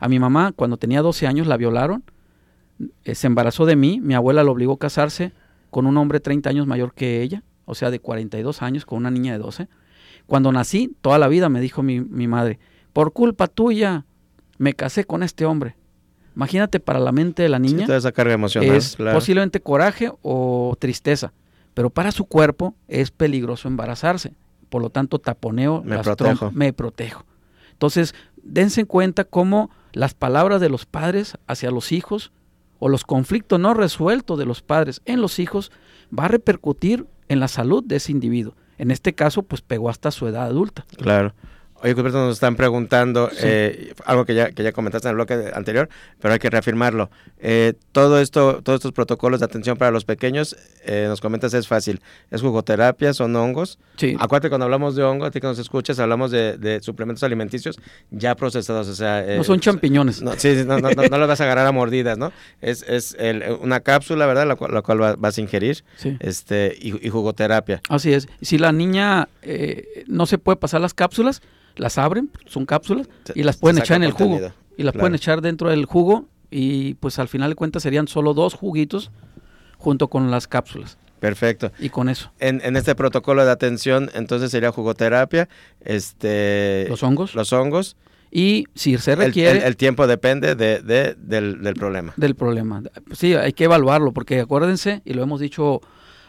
[SPEAKER 3] A mi mamá, cuando tenía 12 años, la violaron se embarazó de mí, mi abuela lo obligó a casarse con un hombre 30 años mayor que ella, o sea, de 42 años, con una niña de 12. Cuando nací, toda la vida me dijo mi, madre, por culpa tuya, me casé con este hombre. Imagínate para la mente de la niña.
[SPEAKER 2] esa carga emocional,
[SPEAKER 3] es posiblemente coraje o tristeza, pero para su cuerpo es peligroso embarazarse. Por lo tanto, taponeo,
[SPEAKER 2] me protejo.
[SPEAKER 3] me protejo. Entonces, dense en cuenta cómo las palabras de los padres hacia los hijos o los conflictos no resueltos de los padres en los hijos va a repercutir en la salud de ese individuo. En este caso, pues pegó hasta su edad adulta.
[SPEAKER 2] Claro. Oye, Cuthberto, nos están preguntando eh, algo que ya, que ya comentaste en el bloque anterior, pero hay que reafirmarlo. Eh, todo esto, todos estos protocolos de atención para los pequeños, eh, nos comentas es fácil. Es jugoterapia, son hongos.
[SPEAKER 3] Sí.
[SPEAKER 2] Acuérdate, cuando hablamos de hongo, a ti que nos escuchas, hablamos de, suplementos alimenticios ya procesados. O sea,
[SPEAKER 3] no son champiñones.
[SPEAKER 2] No, sí, no, no, no, los vas a agarrar a mordidas, ¿no? Es, es una cápsula, ¿verdad? La cual, la cual vas a ingerir.
[SPEAKER 3] Sí.
[SPEAKER 2] Este, y, y jugoterapia.
[SPEAKER 3] Así es. Si la niña no se puede pasar las cápsulas, las abren, son cápsulas, y las pueden echar en el jugo. Y las pueden echar dentro del jugo y pues al final de cuentas serían solo dos juguitos junto con las cápsulas.
[SPEAKER 2] Perfecto.
[SPEAKER 3] Y con eso.
[SPEAKER 2] En, en, este protocolo de atención, entonces sería jugoterapia, este...
[SPEAKER 3] Los hongos.
[SPEAKER 2] Los hongos.
[SPEAKER 3] Y si se requiere...
[SPEAKER 2] El, tiempo depende de, del, del, problema.
[SPEAKER 3] Del problema. Sí, hay que evaluarlo, porque acuérdense, y lo hemos dicho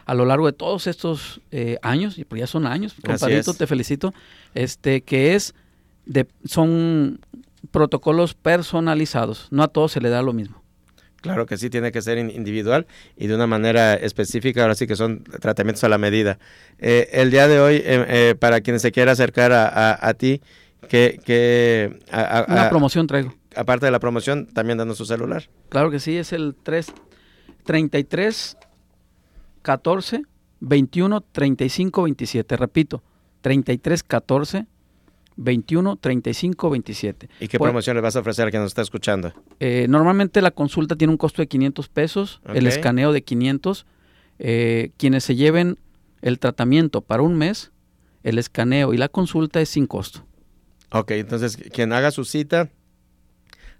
[SPEAKER 3] a lo largo de todos estos eh, años, y pues ya son años, compadrito, te felicito, este, que es de, son protocolos personalizados, no a todos se le da lo mismo.
[SPEAKER 2] Claro que sí, tiene que ser individual y de una manera específica, ahora sí que son tratamientos a la medida. Eh, el día de hoy, eh, para quienes se quiera acercar a, a, ti, que... que
[SPEAKER 3] Una promoción traigo.
[SPEAKER 2] Aparte de la promoción, también dando su celular.
[SPEAKER 3] Claro que sí, es el 333 14 21 35 27. Repito, 33 14 21 35 27.
[SPEAKER 2] ¿Y qué promoción le vas a ofrecer a quien nos está escuchando?
[SPEAKER 3] Eh, normalmente la consulta tiene un costo de 500 pesos, el escaneo de 500. Eh, quienes se lleven el tratamiento para un mes, el escaneo y la consulta es sin costo.
[SPEAKER 2] Ok, entonces quien haga su cita,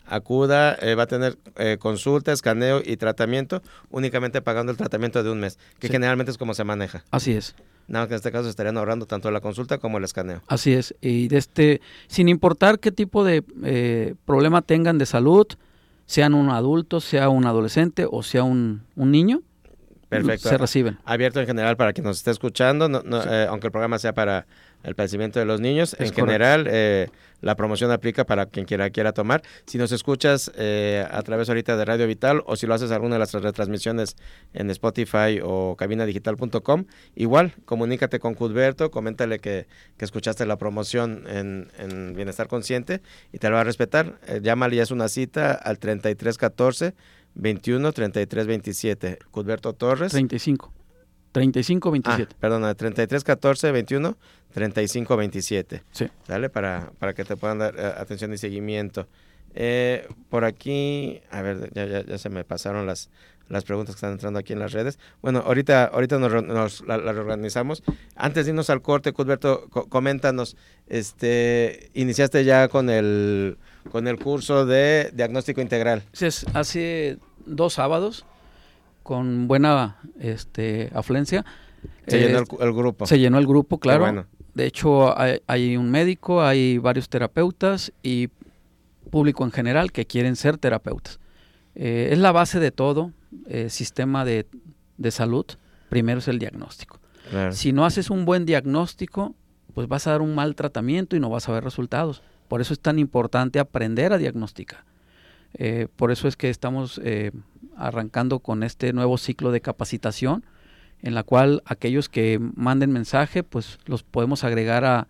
[SPEAKER 2] acuda, eh, va a tener consulta, escaneo y tratamiento, únicamente pagando el tratamiento de un mes, que generalmente es como se maneja.
[SPEAKER 3] Así es.
[SPEAKER 2] Nada, que en este caso estarían ahorrando tanto la consulta como el escaneo.
[SPEAKER 3] Así es. Y de este, sin importar qué tipo de eh, problema tengan de salud, sean un adulto, sea un adolescente o sea un, un niño,
[SPEAKER 2] Perfecto.
[SPEAKER 3] se reciben.
[SPEAKER 2] Abierto en general para quien nos esté escuchando, eh, aunque el programa sea para el padecimiento de los niños. en general, eh, la promoción aplica para quien quiera quiera tomar. Si nos escuchas eh, a través ahorita de Radio Vital o si lo haces alguna de las retransmisiones en Spotify o cabinadigital.com, igual, comunícate con Cudberto, coméntale que, que escuchaste la promoción en, en, Bienestar Consciente y te lo va a respetar. llámale, ya es una cita al 3314 21 33 27. Cudberto Torres.
[SPEAKER 3] 35. 35 27.
[SPEAKER 2] Ah, perdona, 33 14 21 35 27.
[SPEAKER 3] Sí.
[SPEAKER 2] ¿Sale? Para, para que te puedan dar eh, atención y seguimiento. Eh, por aquí, a ver, ya, ya, ya, se me pasaron las, las preguntas que están entrando aquí en las redes. Bueno, ahorita, ahorita nos, nos la, reorganizamos. Antes de irnos al corte, Cudberto, coméntanos, este, iniciaste ya con el, con el curso de diagnóstico integral.
[SPEAKER 3] Sí, hace dos sábados con buena este, afluencia.
[SPEAKER 2] Se llenó el, grupo.
[SPEAKER 3] Se llenó el grupo, claro. De hecho, hay, un médico, hay varios terapeutas y público en general que quieren ser terapeutas. Eh, es la base de todo eh, sistema de, salud. Primero es el diagnóstico. Si no haces un buen diagnóstico, pues vas a dar un mal tratamiento y no vas a ver resultados. Por eso es tan importante aprender a diagnosticar. Eh, por eso es que estamos arrancando con este nuevo ciclo de capacitación en la cual aquellos que manden mensaje pues los podemos agregar a,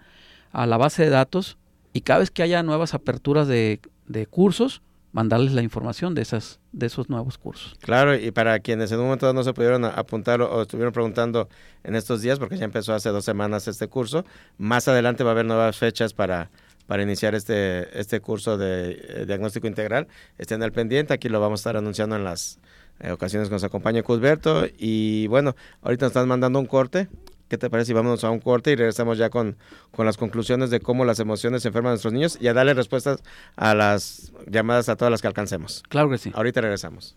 [SPEAKER 3] a la base de datos y cada vez que haya nuevas aperturas de, de cursos mandarles la información de esas de esos nuevos cursos.
[SPEAKER 2] Claro, y para quienes en un momento no se pudieron apuntar o, estuvieron preguntando en estos días, porque ya empezó hace dos semanas este curso, más adelante va a haber nuevas fechas para, para iniciar este, este curso de eh, diagnóstico integral. Estén al pendiente, aquí lo vamos a estar anunciando en las eh, ocasiones que nos acompaña Cusberto. Y bueno, ahorita nos están mandando un corte. ¿Qué te parece si vámonos a un corte y regresamos ya con, con las conclusiones de cómo las emociones enferman a nuestros niños y a darle respuestas a las llamadas a todas las que alcancemos?
[SPEAKER 3] Claro que sí.
[SPEAKER 2] Ahorita regresamos.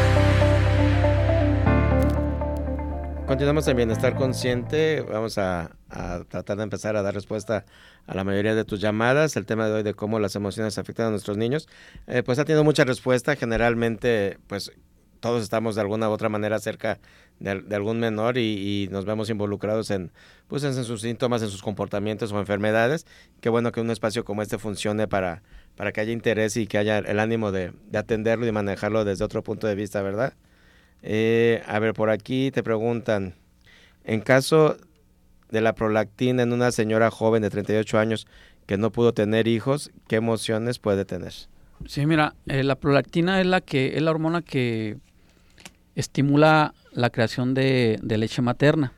[SPEAKER 2] Continuamos en Bienestar Consciente. Vamos a, tratar de empezar a dar respuesta a la mayoría de tus llamadas. El tema de hoy de cómo las emociones afectan a nuestros niños, eh, pues ha tenido mucha respuesta. Generalmente, pues todos estamos de alguna u otra manera cerca de, algún menor y, nos vemos involucrados en, pues, en sus síntomas, en sus comportamientos o enfermedades. Qué bueno que un espacio como este funcione para, para que haya interés y que haya el ánimo de, atenderlo y manejarlo desde otro punto de vista, ¿verdad? Eh, a ver, por aquí te preguntan, en caso de la prolactina en una señora joven de 38 años que no pudo tener hijos, ¿qué emociones puede tener?
[SPEAKER 3] Sí, mira, eh, la prolactina es la que es la hormona que estimula la creación de, leche materna.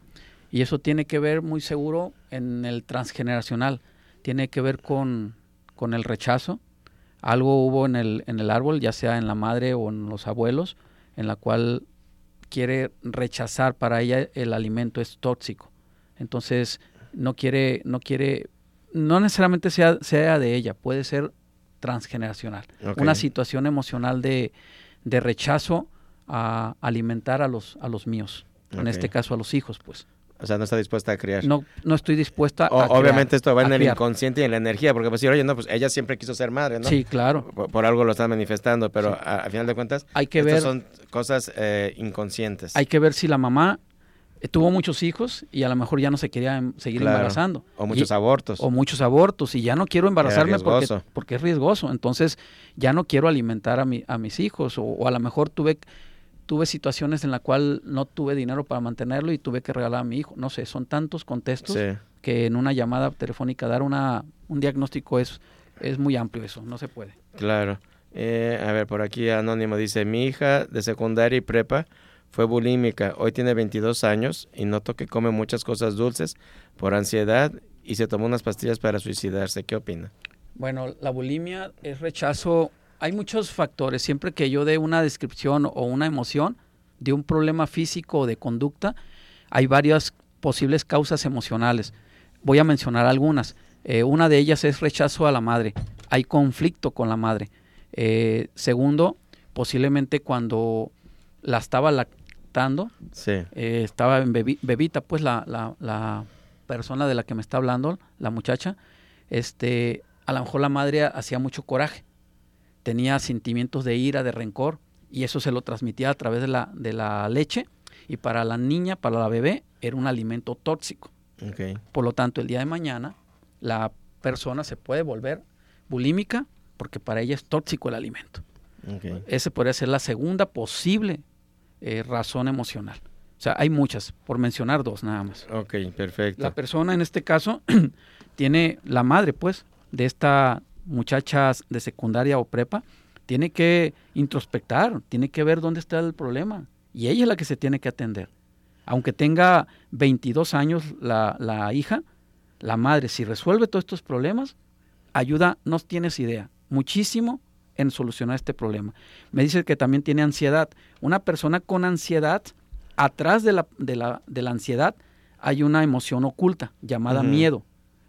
[SPEAKER 3] Y eso tiene que ver muy seguro en el transgeneracional. Tiene que ver con, el rechazo. Algo hubo en el, en el árbol, ya sea en la madre o en los abuelos, en la cual quiere rechazar para ella el alimento es tóxico. Entonces, no quiere, no quiere, no necesariamente sea, sea de ella, puede ser transgeneracional. Una situación emocional de, de rechazo a alimentar a los, a los míos, en este caso a los hijos, pues.
[SPEAKER 2] O sea, no está dispuesta a criar.
[SPEAKER 3] No, no estoy dispuesta
[SPEAKER 2] a Obviamente esto va en el inconsciente y en la energía, porque pues si oye, no, pues ella siempre quiso ser madre, ¿no?
[SPEAKER 3] Sí, claro.
[SPEAKER 2] Por, algo lo está manifestando, pero a, final de cuentas,
[SPEAKER 3] hay que ver,
[SPEAKER 2] son cosas eh, inconscientes.
[SPEAKER 3] Hay que ver si la mamá tuvo muchos hijos y a lo mejor ya no se quería em, seguir embarazando.
[SPEAKER 2] O muchos
[SPEAKER 3] Y-
[SPEAKER 2] abortos.
[SPEAKER 3] O muchos abortos y ya no quiero embarazarme porque es riesgoso. Entonces ya no quiero alimentar a, mi, a mis hijos o, o a lo mejor tuve, tuve situaciones en la cual no tuve dinero para mantenerlo y tuve que regalar a mi hijo. No sé, son tantos contextos
[SPEAKER 2] Sí.
[SPEAKER 3] que en una llamada telefónica dar una, un diagnóstico es, es muy amplio eso, no se puede.
[SPEAKER 2] Claro. Eh, a ver, por aquí Anónimo dice, mi hija de secundaria y prepa fue bulímica, hoy tiene 22 años y noto que come muchas cosas dulces por ansiedad y se tomó unas pastillas para suicidarse. ¿Qué opina?
[SPEAKER 3] Bueno, la bulimia es rechazo. Hay muchos factores. Siempre que yo dé una descripción o una emoción de un problema físico o de conducta, hay varias posibles causas emocionales. Voy a mencionar algunas. Eh, una de ellas es rechazo a la madre. Hay conflicto con la madre. Eh, segundo, posiblemente cuando la estaba lactando,
[SPEAKER 2] Sí,
[SPEAKER 3] eh, estaba en bebi- bebita, pues la, la, la persona de la que me está hablando, la muchacha, este, a lo mejor la madre hacía mucho coraje, tenía sentimientos de ira, de rencor, y eso se lo transmitía a través de la, de la leche, y para la niña, para la bebé, era un alimento tóxico. Por lo tanto, el día de mañana, la persona se puede volver bulímica porque para ella es tóxico el alimento. Esa podría ser la segunda posible eh, razón emocional. O sea, hay muchas, por mencionar dos nada más.
[SPEAKER 2] Ok, perfecto.
[SPEAKER 3] La persona en este caso tiene la madre, pues, de esta muchacha de secundaria o prepa, tiene que introspectar, tiene que ver dónde está el problema. Y ella es la que se tiene que atender. Aunque tenga 22 años la, la hija, la madre, si resuelve todos estos problemas, ayuda, no tienes idea, muchísimo en solucionar este problema. Me dice que también tiene ansiedad. Una persona con ansiedad, atrás de la, de la, de la ansiedad hay una emoción oculta llamada miedo,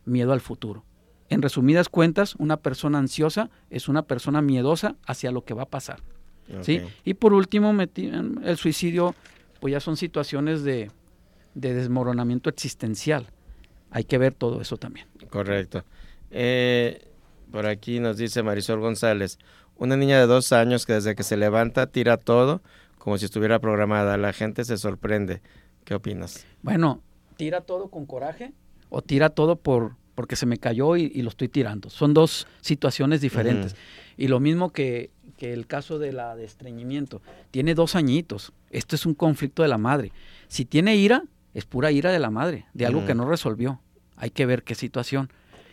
[SPEAKER 3] miedo al futuro. En resumidas cuentas, una persona ansiosa es una persona miedosa hacia lo que va a pasar. ¿sí? Y por último, meti- el suicidio, pues ya son situaciones de, de desmoronamiento existencial. Hay que ver todo eso también.
[SPEAKER 2] Correcto. Eh, por aquí nos dice Marisol González, una niña de dos años que desde que se levanta tira todo como si estuviera programada. La gente se sorprende. ¿Qué opinas?
[SPEAKER 3] Bueno, tira todo con coraje o tira todo por porque se me cayó y, y lo estoy tirando. Son dos situaciones diferentes. Y lo mismo que, que el caso de la de estreñimiento. Tiene dos añitos. Esto es un conflicto de la madre. Si tiene ira, es pura ira de la madre, de algo que no resolvió. Hay que ver qué situación.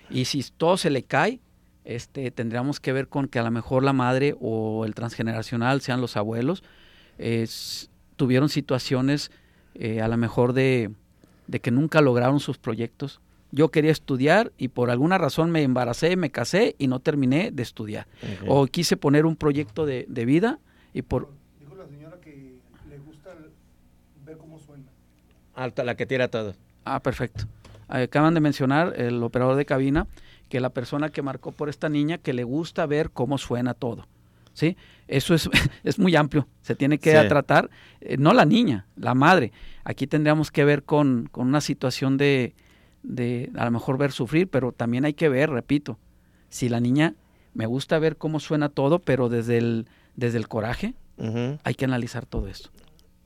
[SPEAKER 3] Y si todo se le cae, este, tendríamos que ver con que a lo mejor la madre o el transgeneracional, sean los abuelos, tuvieron situaciones eh, a lo mejor de, de que nunca lograron sus proyectos. Yo quería estudiar y por alguna razón me embaracé, me casé y no terminé de estudiar. O quise poner un proyecto de, de vida y por...
[SPEAKER 4] Dijo la señora que le gusta ver cómo suena.
[SPEAKER 2] Alta, la que tira todo.
[SPEAKER 3] Ah, perfecto. Acaban de mencionar el operador de cabina que la persona que marcó por esta niña que le gusta ver cómo suena todo. ¿Sí? Eso es, es muy amplio. Se tiene que
[SPEAKER 2] Sí.
[SPEAKER 3] tratar, eh, no la niña, la madre. Aquí tendríamos que ver con, con una situación de, de a lo mejor ver sufrir, pero también hay que ver, repito, si la niña me gusta ver cómo suena todo, pero desde el, desde el coraje, hay que analizar todo esto.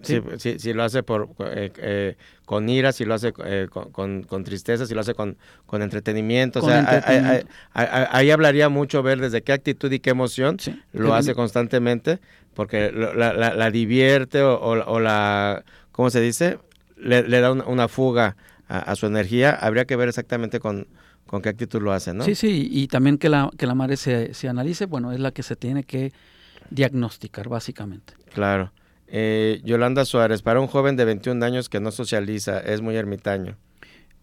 [SPEAKER 2] Sí, sí, si lo hace por, eh, eh, con ira, si lo hace eh, con, con- con tristeza, si lo hace con, con entretenimiento.
[SPEAKER 3] Con
[SPEAKER 2] o sea, ahí- ahí-
[SPEAKER 3] entretenimiento.
[SPEAKER 2] ahí- ahí- ahí hablaría mucho ver desde qué actitud y qué emoción
[SPEAKER 3] Sí.
[SPEAKER 2] lo hace constantemente, porque lo- la, la- la divierte o, o- o la, ¿cómo se dice? Le, le da una, una fuga a, a su energía. Habría que ver exactamente con, con qué actitud lo hace, ¿no?
[SPEAKER 3] Sí, sí, y también que la, que la madre se, se analice, bueno, es la que se tiene que diagnosticar, básicamente.
[SPEAKER 2] Claro. Eh, Yolanda Suárez, para un joven de 21 años que no socializa, es muy ermitaño.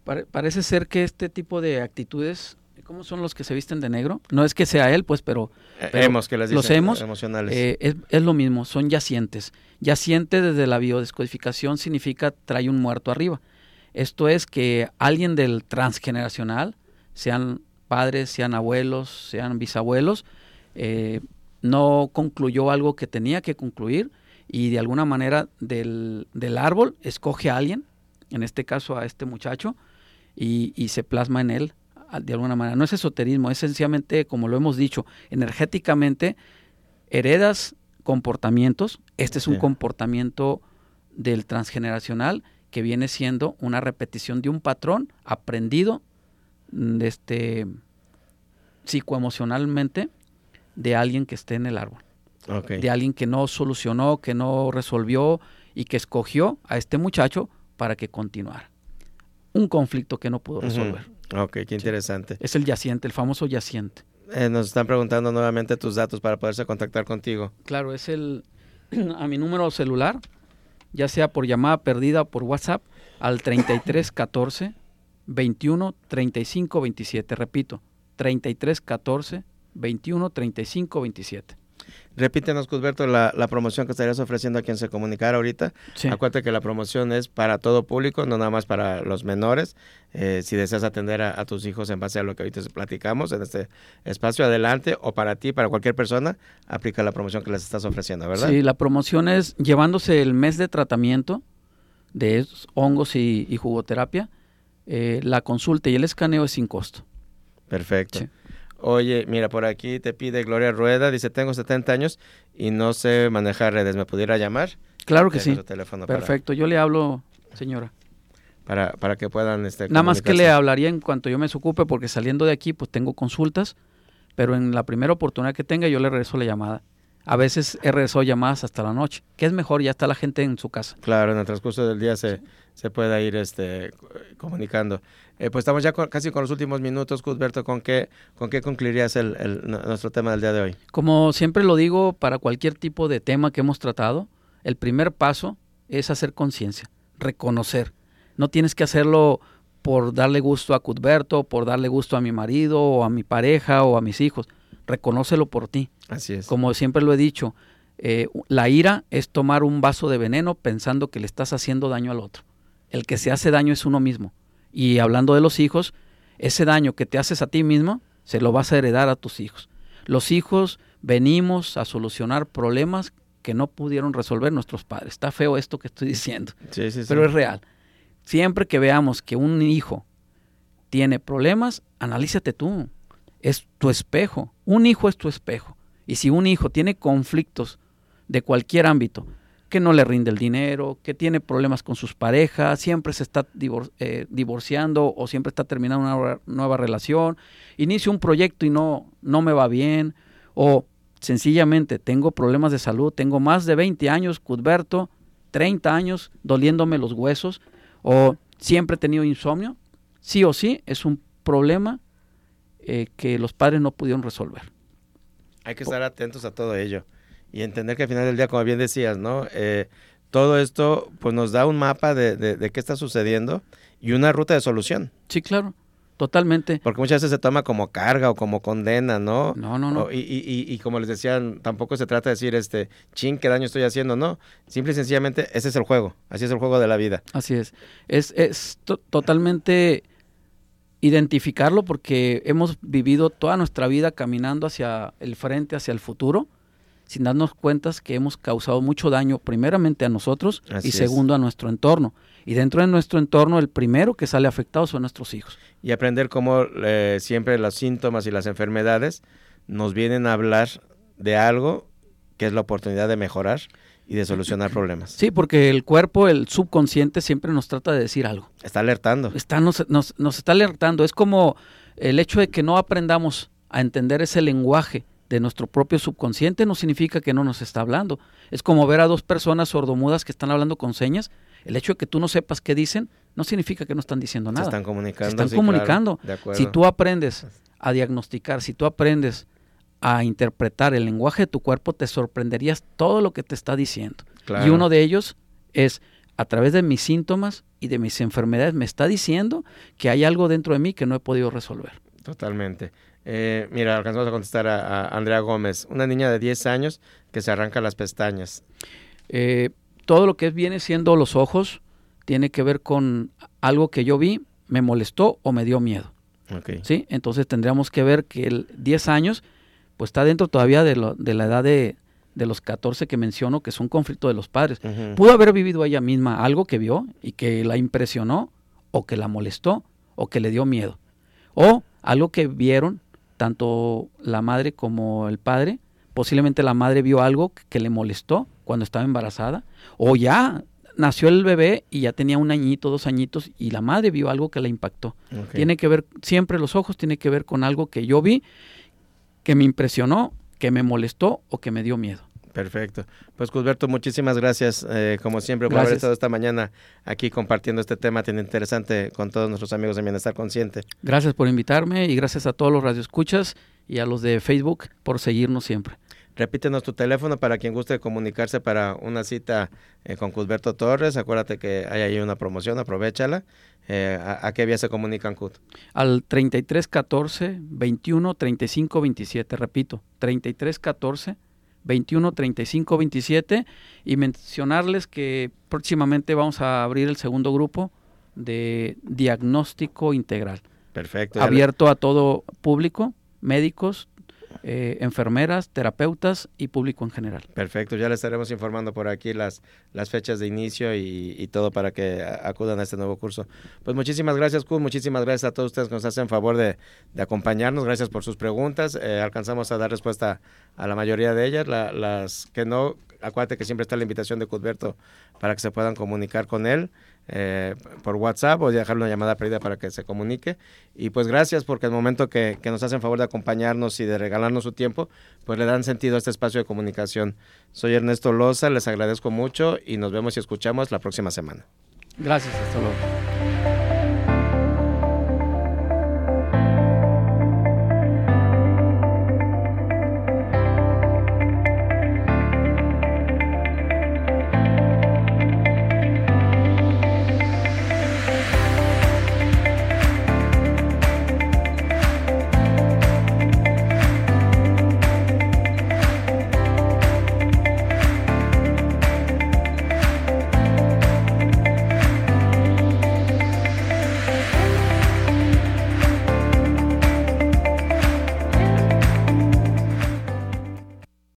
[SPEAKER 3] Pare- parece ser que este tipo de actitudes, ¿cómo son los que se visten de negro? No es que sea él, pues, pero
[SPEAKER 2] Eh,
[SPEAKER 3] Pero
[SPEAKER 2] hemos, que les
[SPEAKER 3] los
[SPEAKER 2] dicen,
[SPEAKER 3] hemos,
[SPEAKER 2] emocionales.
[SPEAKER 3] eh, es, es lo mismo, son yacientes. Yaciente desde la biodescodificación significa trae un muerto arriba. Esto es que alguien del transgeneracional, sean padres, sean abuelos, sean bisabuelos, eh, no concluyó algo que tenía que concluir y de alguna manera del, del árbol escoge a alguien, en este caso a este muchacho, y, y se plasma en él de alguna manera. No es esoterismo, es sencillamente, como lo hemos dicho, energéticamente heredas comportamientos. Este es un
[SPEAKER 2] Sí.
[SPEAKER 3] comportamiento del transgeneracional que viene siendo una repetición de un patrón aprendido mm, de este, psicoemocionalmente de alguien que esté en el árbol. De alguien que no solucionó, que no resolvió y que escogió a este muchacho para que continuara. Un conflicto que no pudo resolver.
[SPEAKER 2] Ok, qué interesante.
[SPEAKER 3] Es el yaciente, el famoso yaciente.
[SPEAKER 2] Eh, nos están preguntando nuevamente tus datos para poderse contactar contigo.
[SPEAKER 3] Claro, es el a mi número celular, ya sea por llamada perdida o por WhatsApp, al 3314 21 35 27. Repito, 3314 21 35 27.
[SPEAKER 2] Repítenos, Cusberto, la, la, promoción que estarías ofreciendo a quien se comunicara ahorita. Acuérdate que la promoción es para todo público, no nada más para los menores. Eh, si deseas atender a, tus hijos en base a lo que ahorita platicamos en este espacio, adelante, o para ti, para cualquier persona, aplica la promoción que les estás ofreciendo, ¿verdad?
[SPEAKER 3] Sí, la promoción es llevándose el mes de tratamiento de hongos y, jugoterapia, eh, la consulta y el escaneo es sin costo.
[SPEAKER 2] Perfecto. Oye, mira, por aquí te pide Gloria Rueda, dice, tengo 70 años y no sé manejar redes, ¿me pudiera llamar?
[SPEAKER 3] Claro que sí. Perfecto, yo le hablo, señora.
[SPEAKER 2] Para, para que puedan... Este,
[SPEAKER 3] Nada más que le hablaría en cuanto yo me desocupe, porque saliendo de aquí pues tengo consultas, pero en la primera oportunidad que tenga yo le regreso la llamada. A veces he regresado llamadas hasta la noche, que es mejor, ya está la gente en su casa.
[SPEAKER 2] Claro, en el transcurso del día se, se pueda ir este, comunicando. Eh, pues estamos ya casi con los últimos minutos, Cusberto, ¿con qué, con qué concluirías el, nuestro tema del día de hoy?
[SPEAKER 3] Como siempre lo digo para cualquier tipo de tema que hemos tratado, el primer paso es hacer conciencia, reconocer. No tienes que hacerlo por darle gusto a Cusberto, por darle gusto a mi marido o a mi pareja o a mis hijos. Reconócelo por ti.
[SPEAKER 2] Así es.
[SPEAKER 3] Como siempre lo he dicho, eh, la ira es tomar un vaso de veneno pensando que le estás haciendo daño al otro. El que se hace daño es uno mismo. Y hablando de los hijos, ese daño que te haces a ti mismo, se lo vas a heredar a tus hijos. Los hijos venimos a solucionar problemas que no pudieron resolver nuestros padres. Está feo esto que estoy diciendo, pero es real. Siempre que veamos que un hijo tiene problemas, analízate tú. Es tu espejo. Un hijo es tu espejo. Y si un hijo tiene conflictos de cualquier ámbito, que no le rinde el dinero, que tiene problemas con sus parejas, siempre se está eh, divorciando o siempre está terminando una nueva relación, inicio un proyecto y no, no me va bien, o sencillamente tengo problemas de salud, tengo más de 20 años, Cudberto, 30 años doliéndome los huesos, o siempre he tenido insomnio, sí o sí es un problema eh, que los padres no pudieron resolver.
[SPEAKER 2] Hay que estar atentos a todo ello y entender que al final del día, como bien decías, ¿no? Eh, todo esto pues nos da un mapa de, de, qué está sucediendo y una ruta de solución.
[SPEAKER 3] Sí, claro. Totalmente.
[SPEAKER 2] Porque muchas veces se toma como carga o como condena, ¿no?
[SPEAKER 3] No, no, no.
[SPEAKER 2] y, y, y, como les decían, tampoco se trata de decir, este, ching, qué daño estoy haciendo, no. Simple y sencillamente, ese es el juego. Así es el juego de la vida.
[SPEAKER 3] Así es. Es, es totalmente identificarlo porque hemos vivido toda nuestra vida caminando hacia el frente, hacia el futuro sin darnos cuenta que hemos causado mucho daño primeramente a nosotros y segundo a nuestro entorno. Y dentro de nuestro entorno el primero que sale afectado son nuestros hijos.
[SPEAKER 2] Y aprender cómo eh, siempre los síntomas y las enfermedades nos vienen a hablar de algo que es la oportunidad de mejorar y de solucionar problemas.
[SPEAKER 3] Sí, porque el cuerpo, el subconsciente siempre nos trata de decir algo.
[SPEAKER 2] Está alertando.
[SPEAKER 3] Está, nos, nos, nos está alertando. Es como el hecho de que no aprendamos a entender ese lenguaje de nuestro propio subconsciente no significa que no nos está hablando. Es como ver a dos personas sordomudas que están hablando con señas. El hecho de que tú no sepas qué dicen no significa que no están diciendo nada.
[SPEAKER 2] Se están comunicando.
[SPEAKER 3] están comunicando. si tú aprendes a diagnosticar, si tú aprendes a interpretar el lenguaje de tu cuerpo, te sorprenderías todo lo que te está diciendo. Y uno de ellos es, a través de mis síntomas y de mis enfermedades, me está diciendo que hay algo dentro de mí que no he podido resolver.
[SPEAKER 2] Totalmente. Eh, mira, alcanzamos a contestar a, Andrea Gómez, una niña de 10 años que se arranca las pestañas.
[SPEAKER 3] Eh, todo lo que viene siendo los ojos tiene que ver con algo que yo vi, me molestó o me dio miedo. ¿Sí? Entonces tendríamos que ver que el 10 años, pues está dentro todavía de, la edad de, los 14 que menciono, que es un conflicto de los padres. Pudo haber vivido ella misma algo que vio y que la impresionó, o que la molestó, o que le dio miedo. O algo que vieron tanto la madre como el padre. Posiblemente la madre vio algo que le molestó cuando estaba embarazada o ya nació el bebé y ya tenía un añito, dos añitos y la madre vio algo que la impactó. Tiene que ver, siempre los ojos tiene que ver con algo que yo vi, que me impresionó, que me molestó o que me dio miedo.
[SPEAKER 2] Perfecto. Pues Cusberto, muchísimas gracias, eh, como siempre, por haber estado esta mañana aquí compartiendo este tema tan interesante con todos nuestros amigos de Bienestar Consciente.
[SPEAKER 3] Gracias por invitarme y gracias a todos los radioescuchas y a los de Facebook por seguirnos siempre.
[SPEAKER 2] Repítenos tu teléfono para quien guste comunicarse para una cita eh, con Cusberto Torres. Acuérdate que hay ahí una promoción, aprovechala. Eh, ¿a, qué vía se comunican, Cut?
[SPEAKER 3] Al 3314 21 35 27. Repito, 3314 21 35 27. Y mencionarles que próximamente vamos a abrir el segundo grupo de diagnóstico integral.
[SPEAKER 2] Perfecto.
[SPEAKER 3] Abierto a todo público, médicos, eh, enfermeras, terapeutas y público en general.
[SPEAKER 2] Perfecto, ya les estaremos informando por aquí las, las fechas de inicio y, todo para que acudan a este nuevo curso. Pues muchísimas gracias, Kun, muchísimas gracias a todos ustedes que nos hacen favor de, acompañarnos, gracias por sus preguntas. Eh, alcanzamos a dar respuesta a la mayoría de ellas, las que no, acuérdate que siempre está la invitación de Cudberto para que se puedan comunicar con él. Eh, por WhatsApp o dejarle una llamada perdida para que se comunique. Y pues gracias porque el momento que, que, nos hacen favor de acompañarnos y de regalarnos su tiempo, pues le dan sentido a este espacio de comunicación. Soy Ernesto Loza, les agradezco mucho y nos vemos y escuchamos la próxima semana.
[SPEAKER 3] Gracias, hasta luego.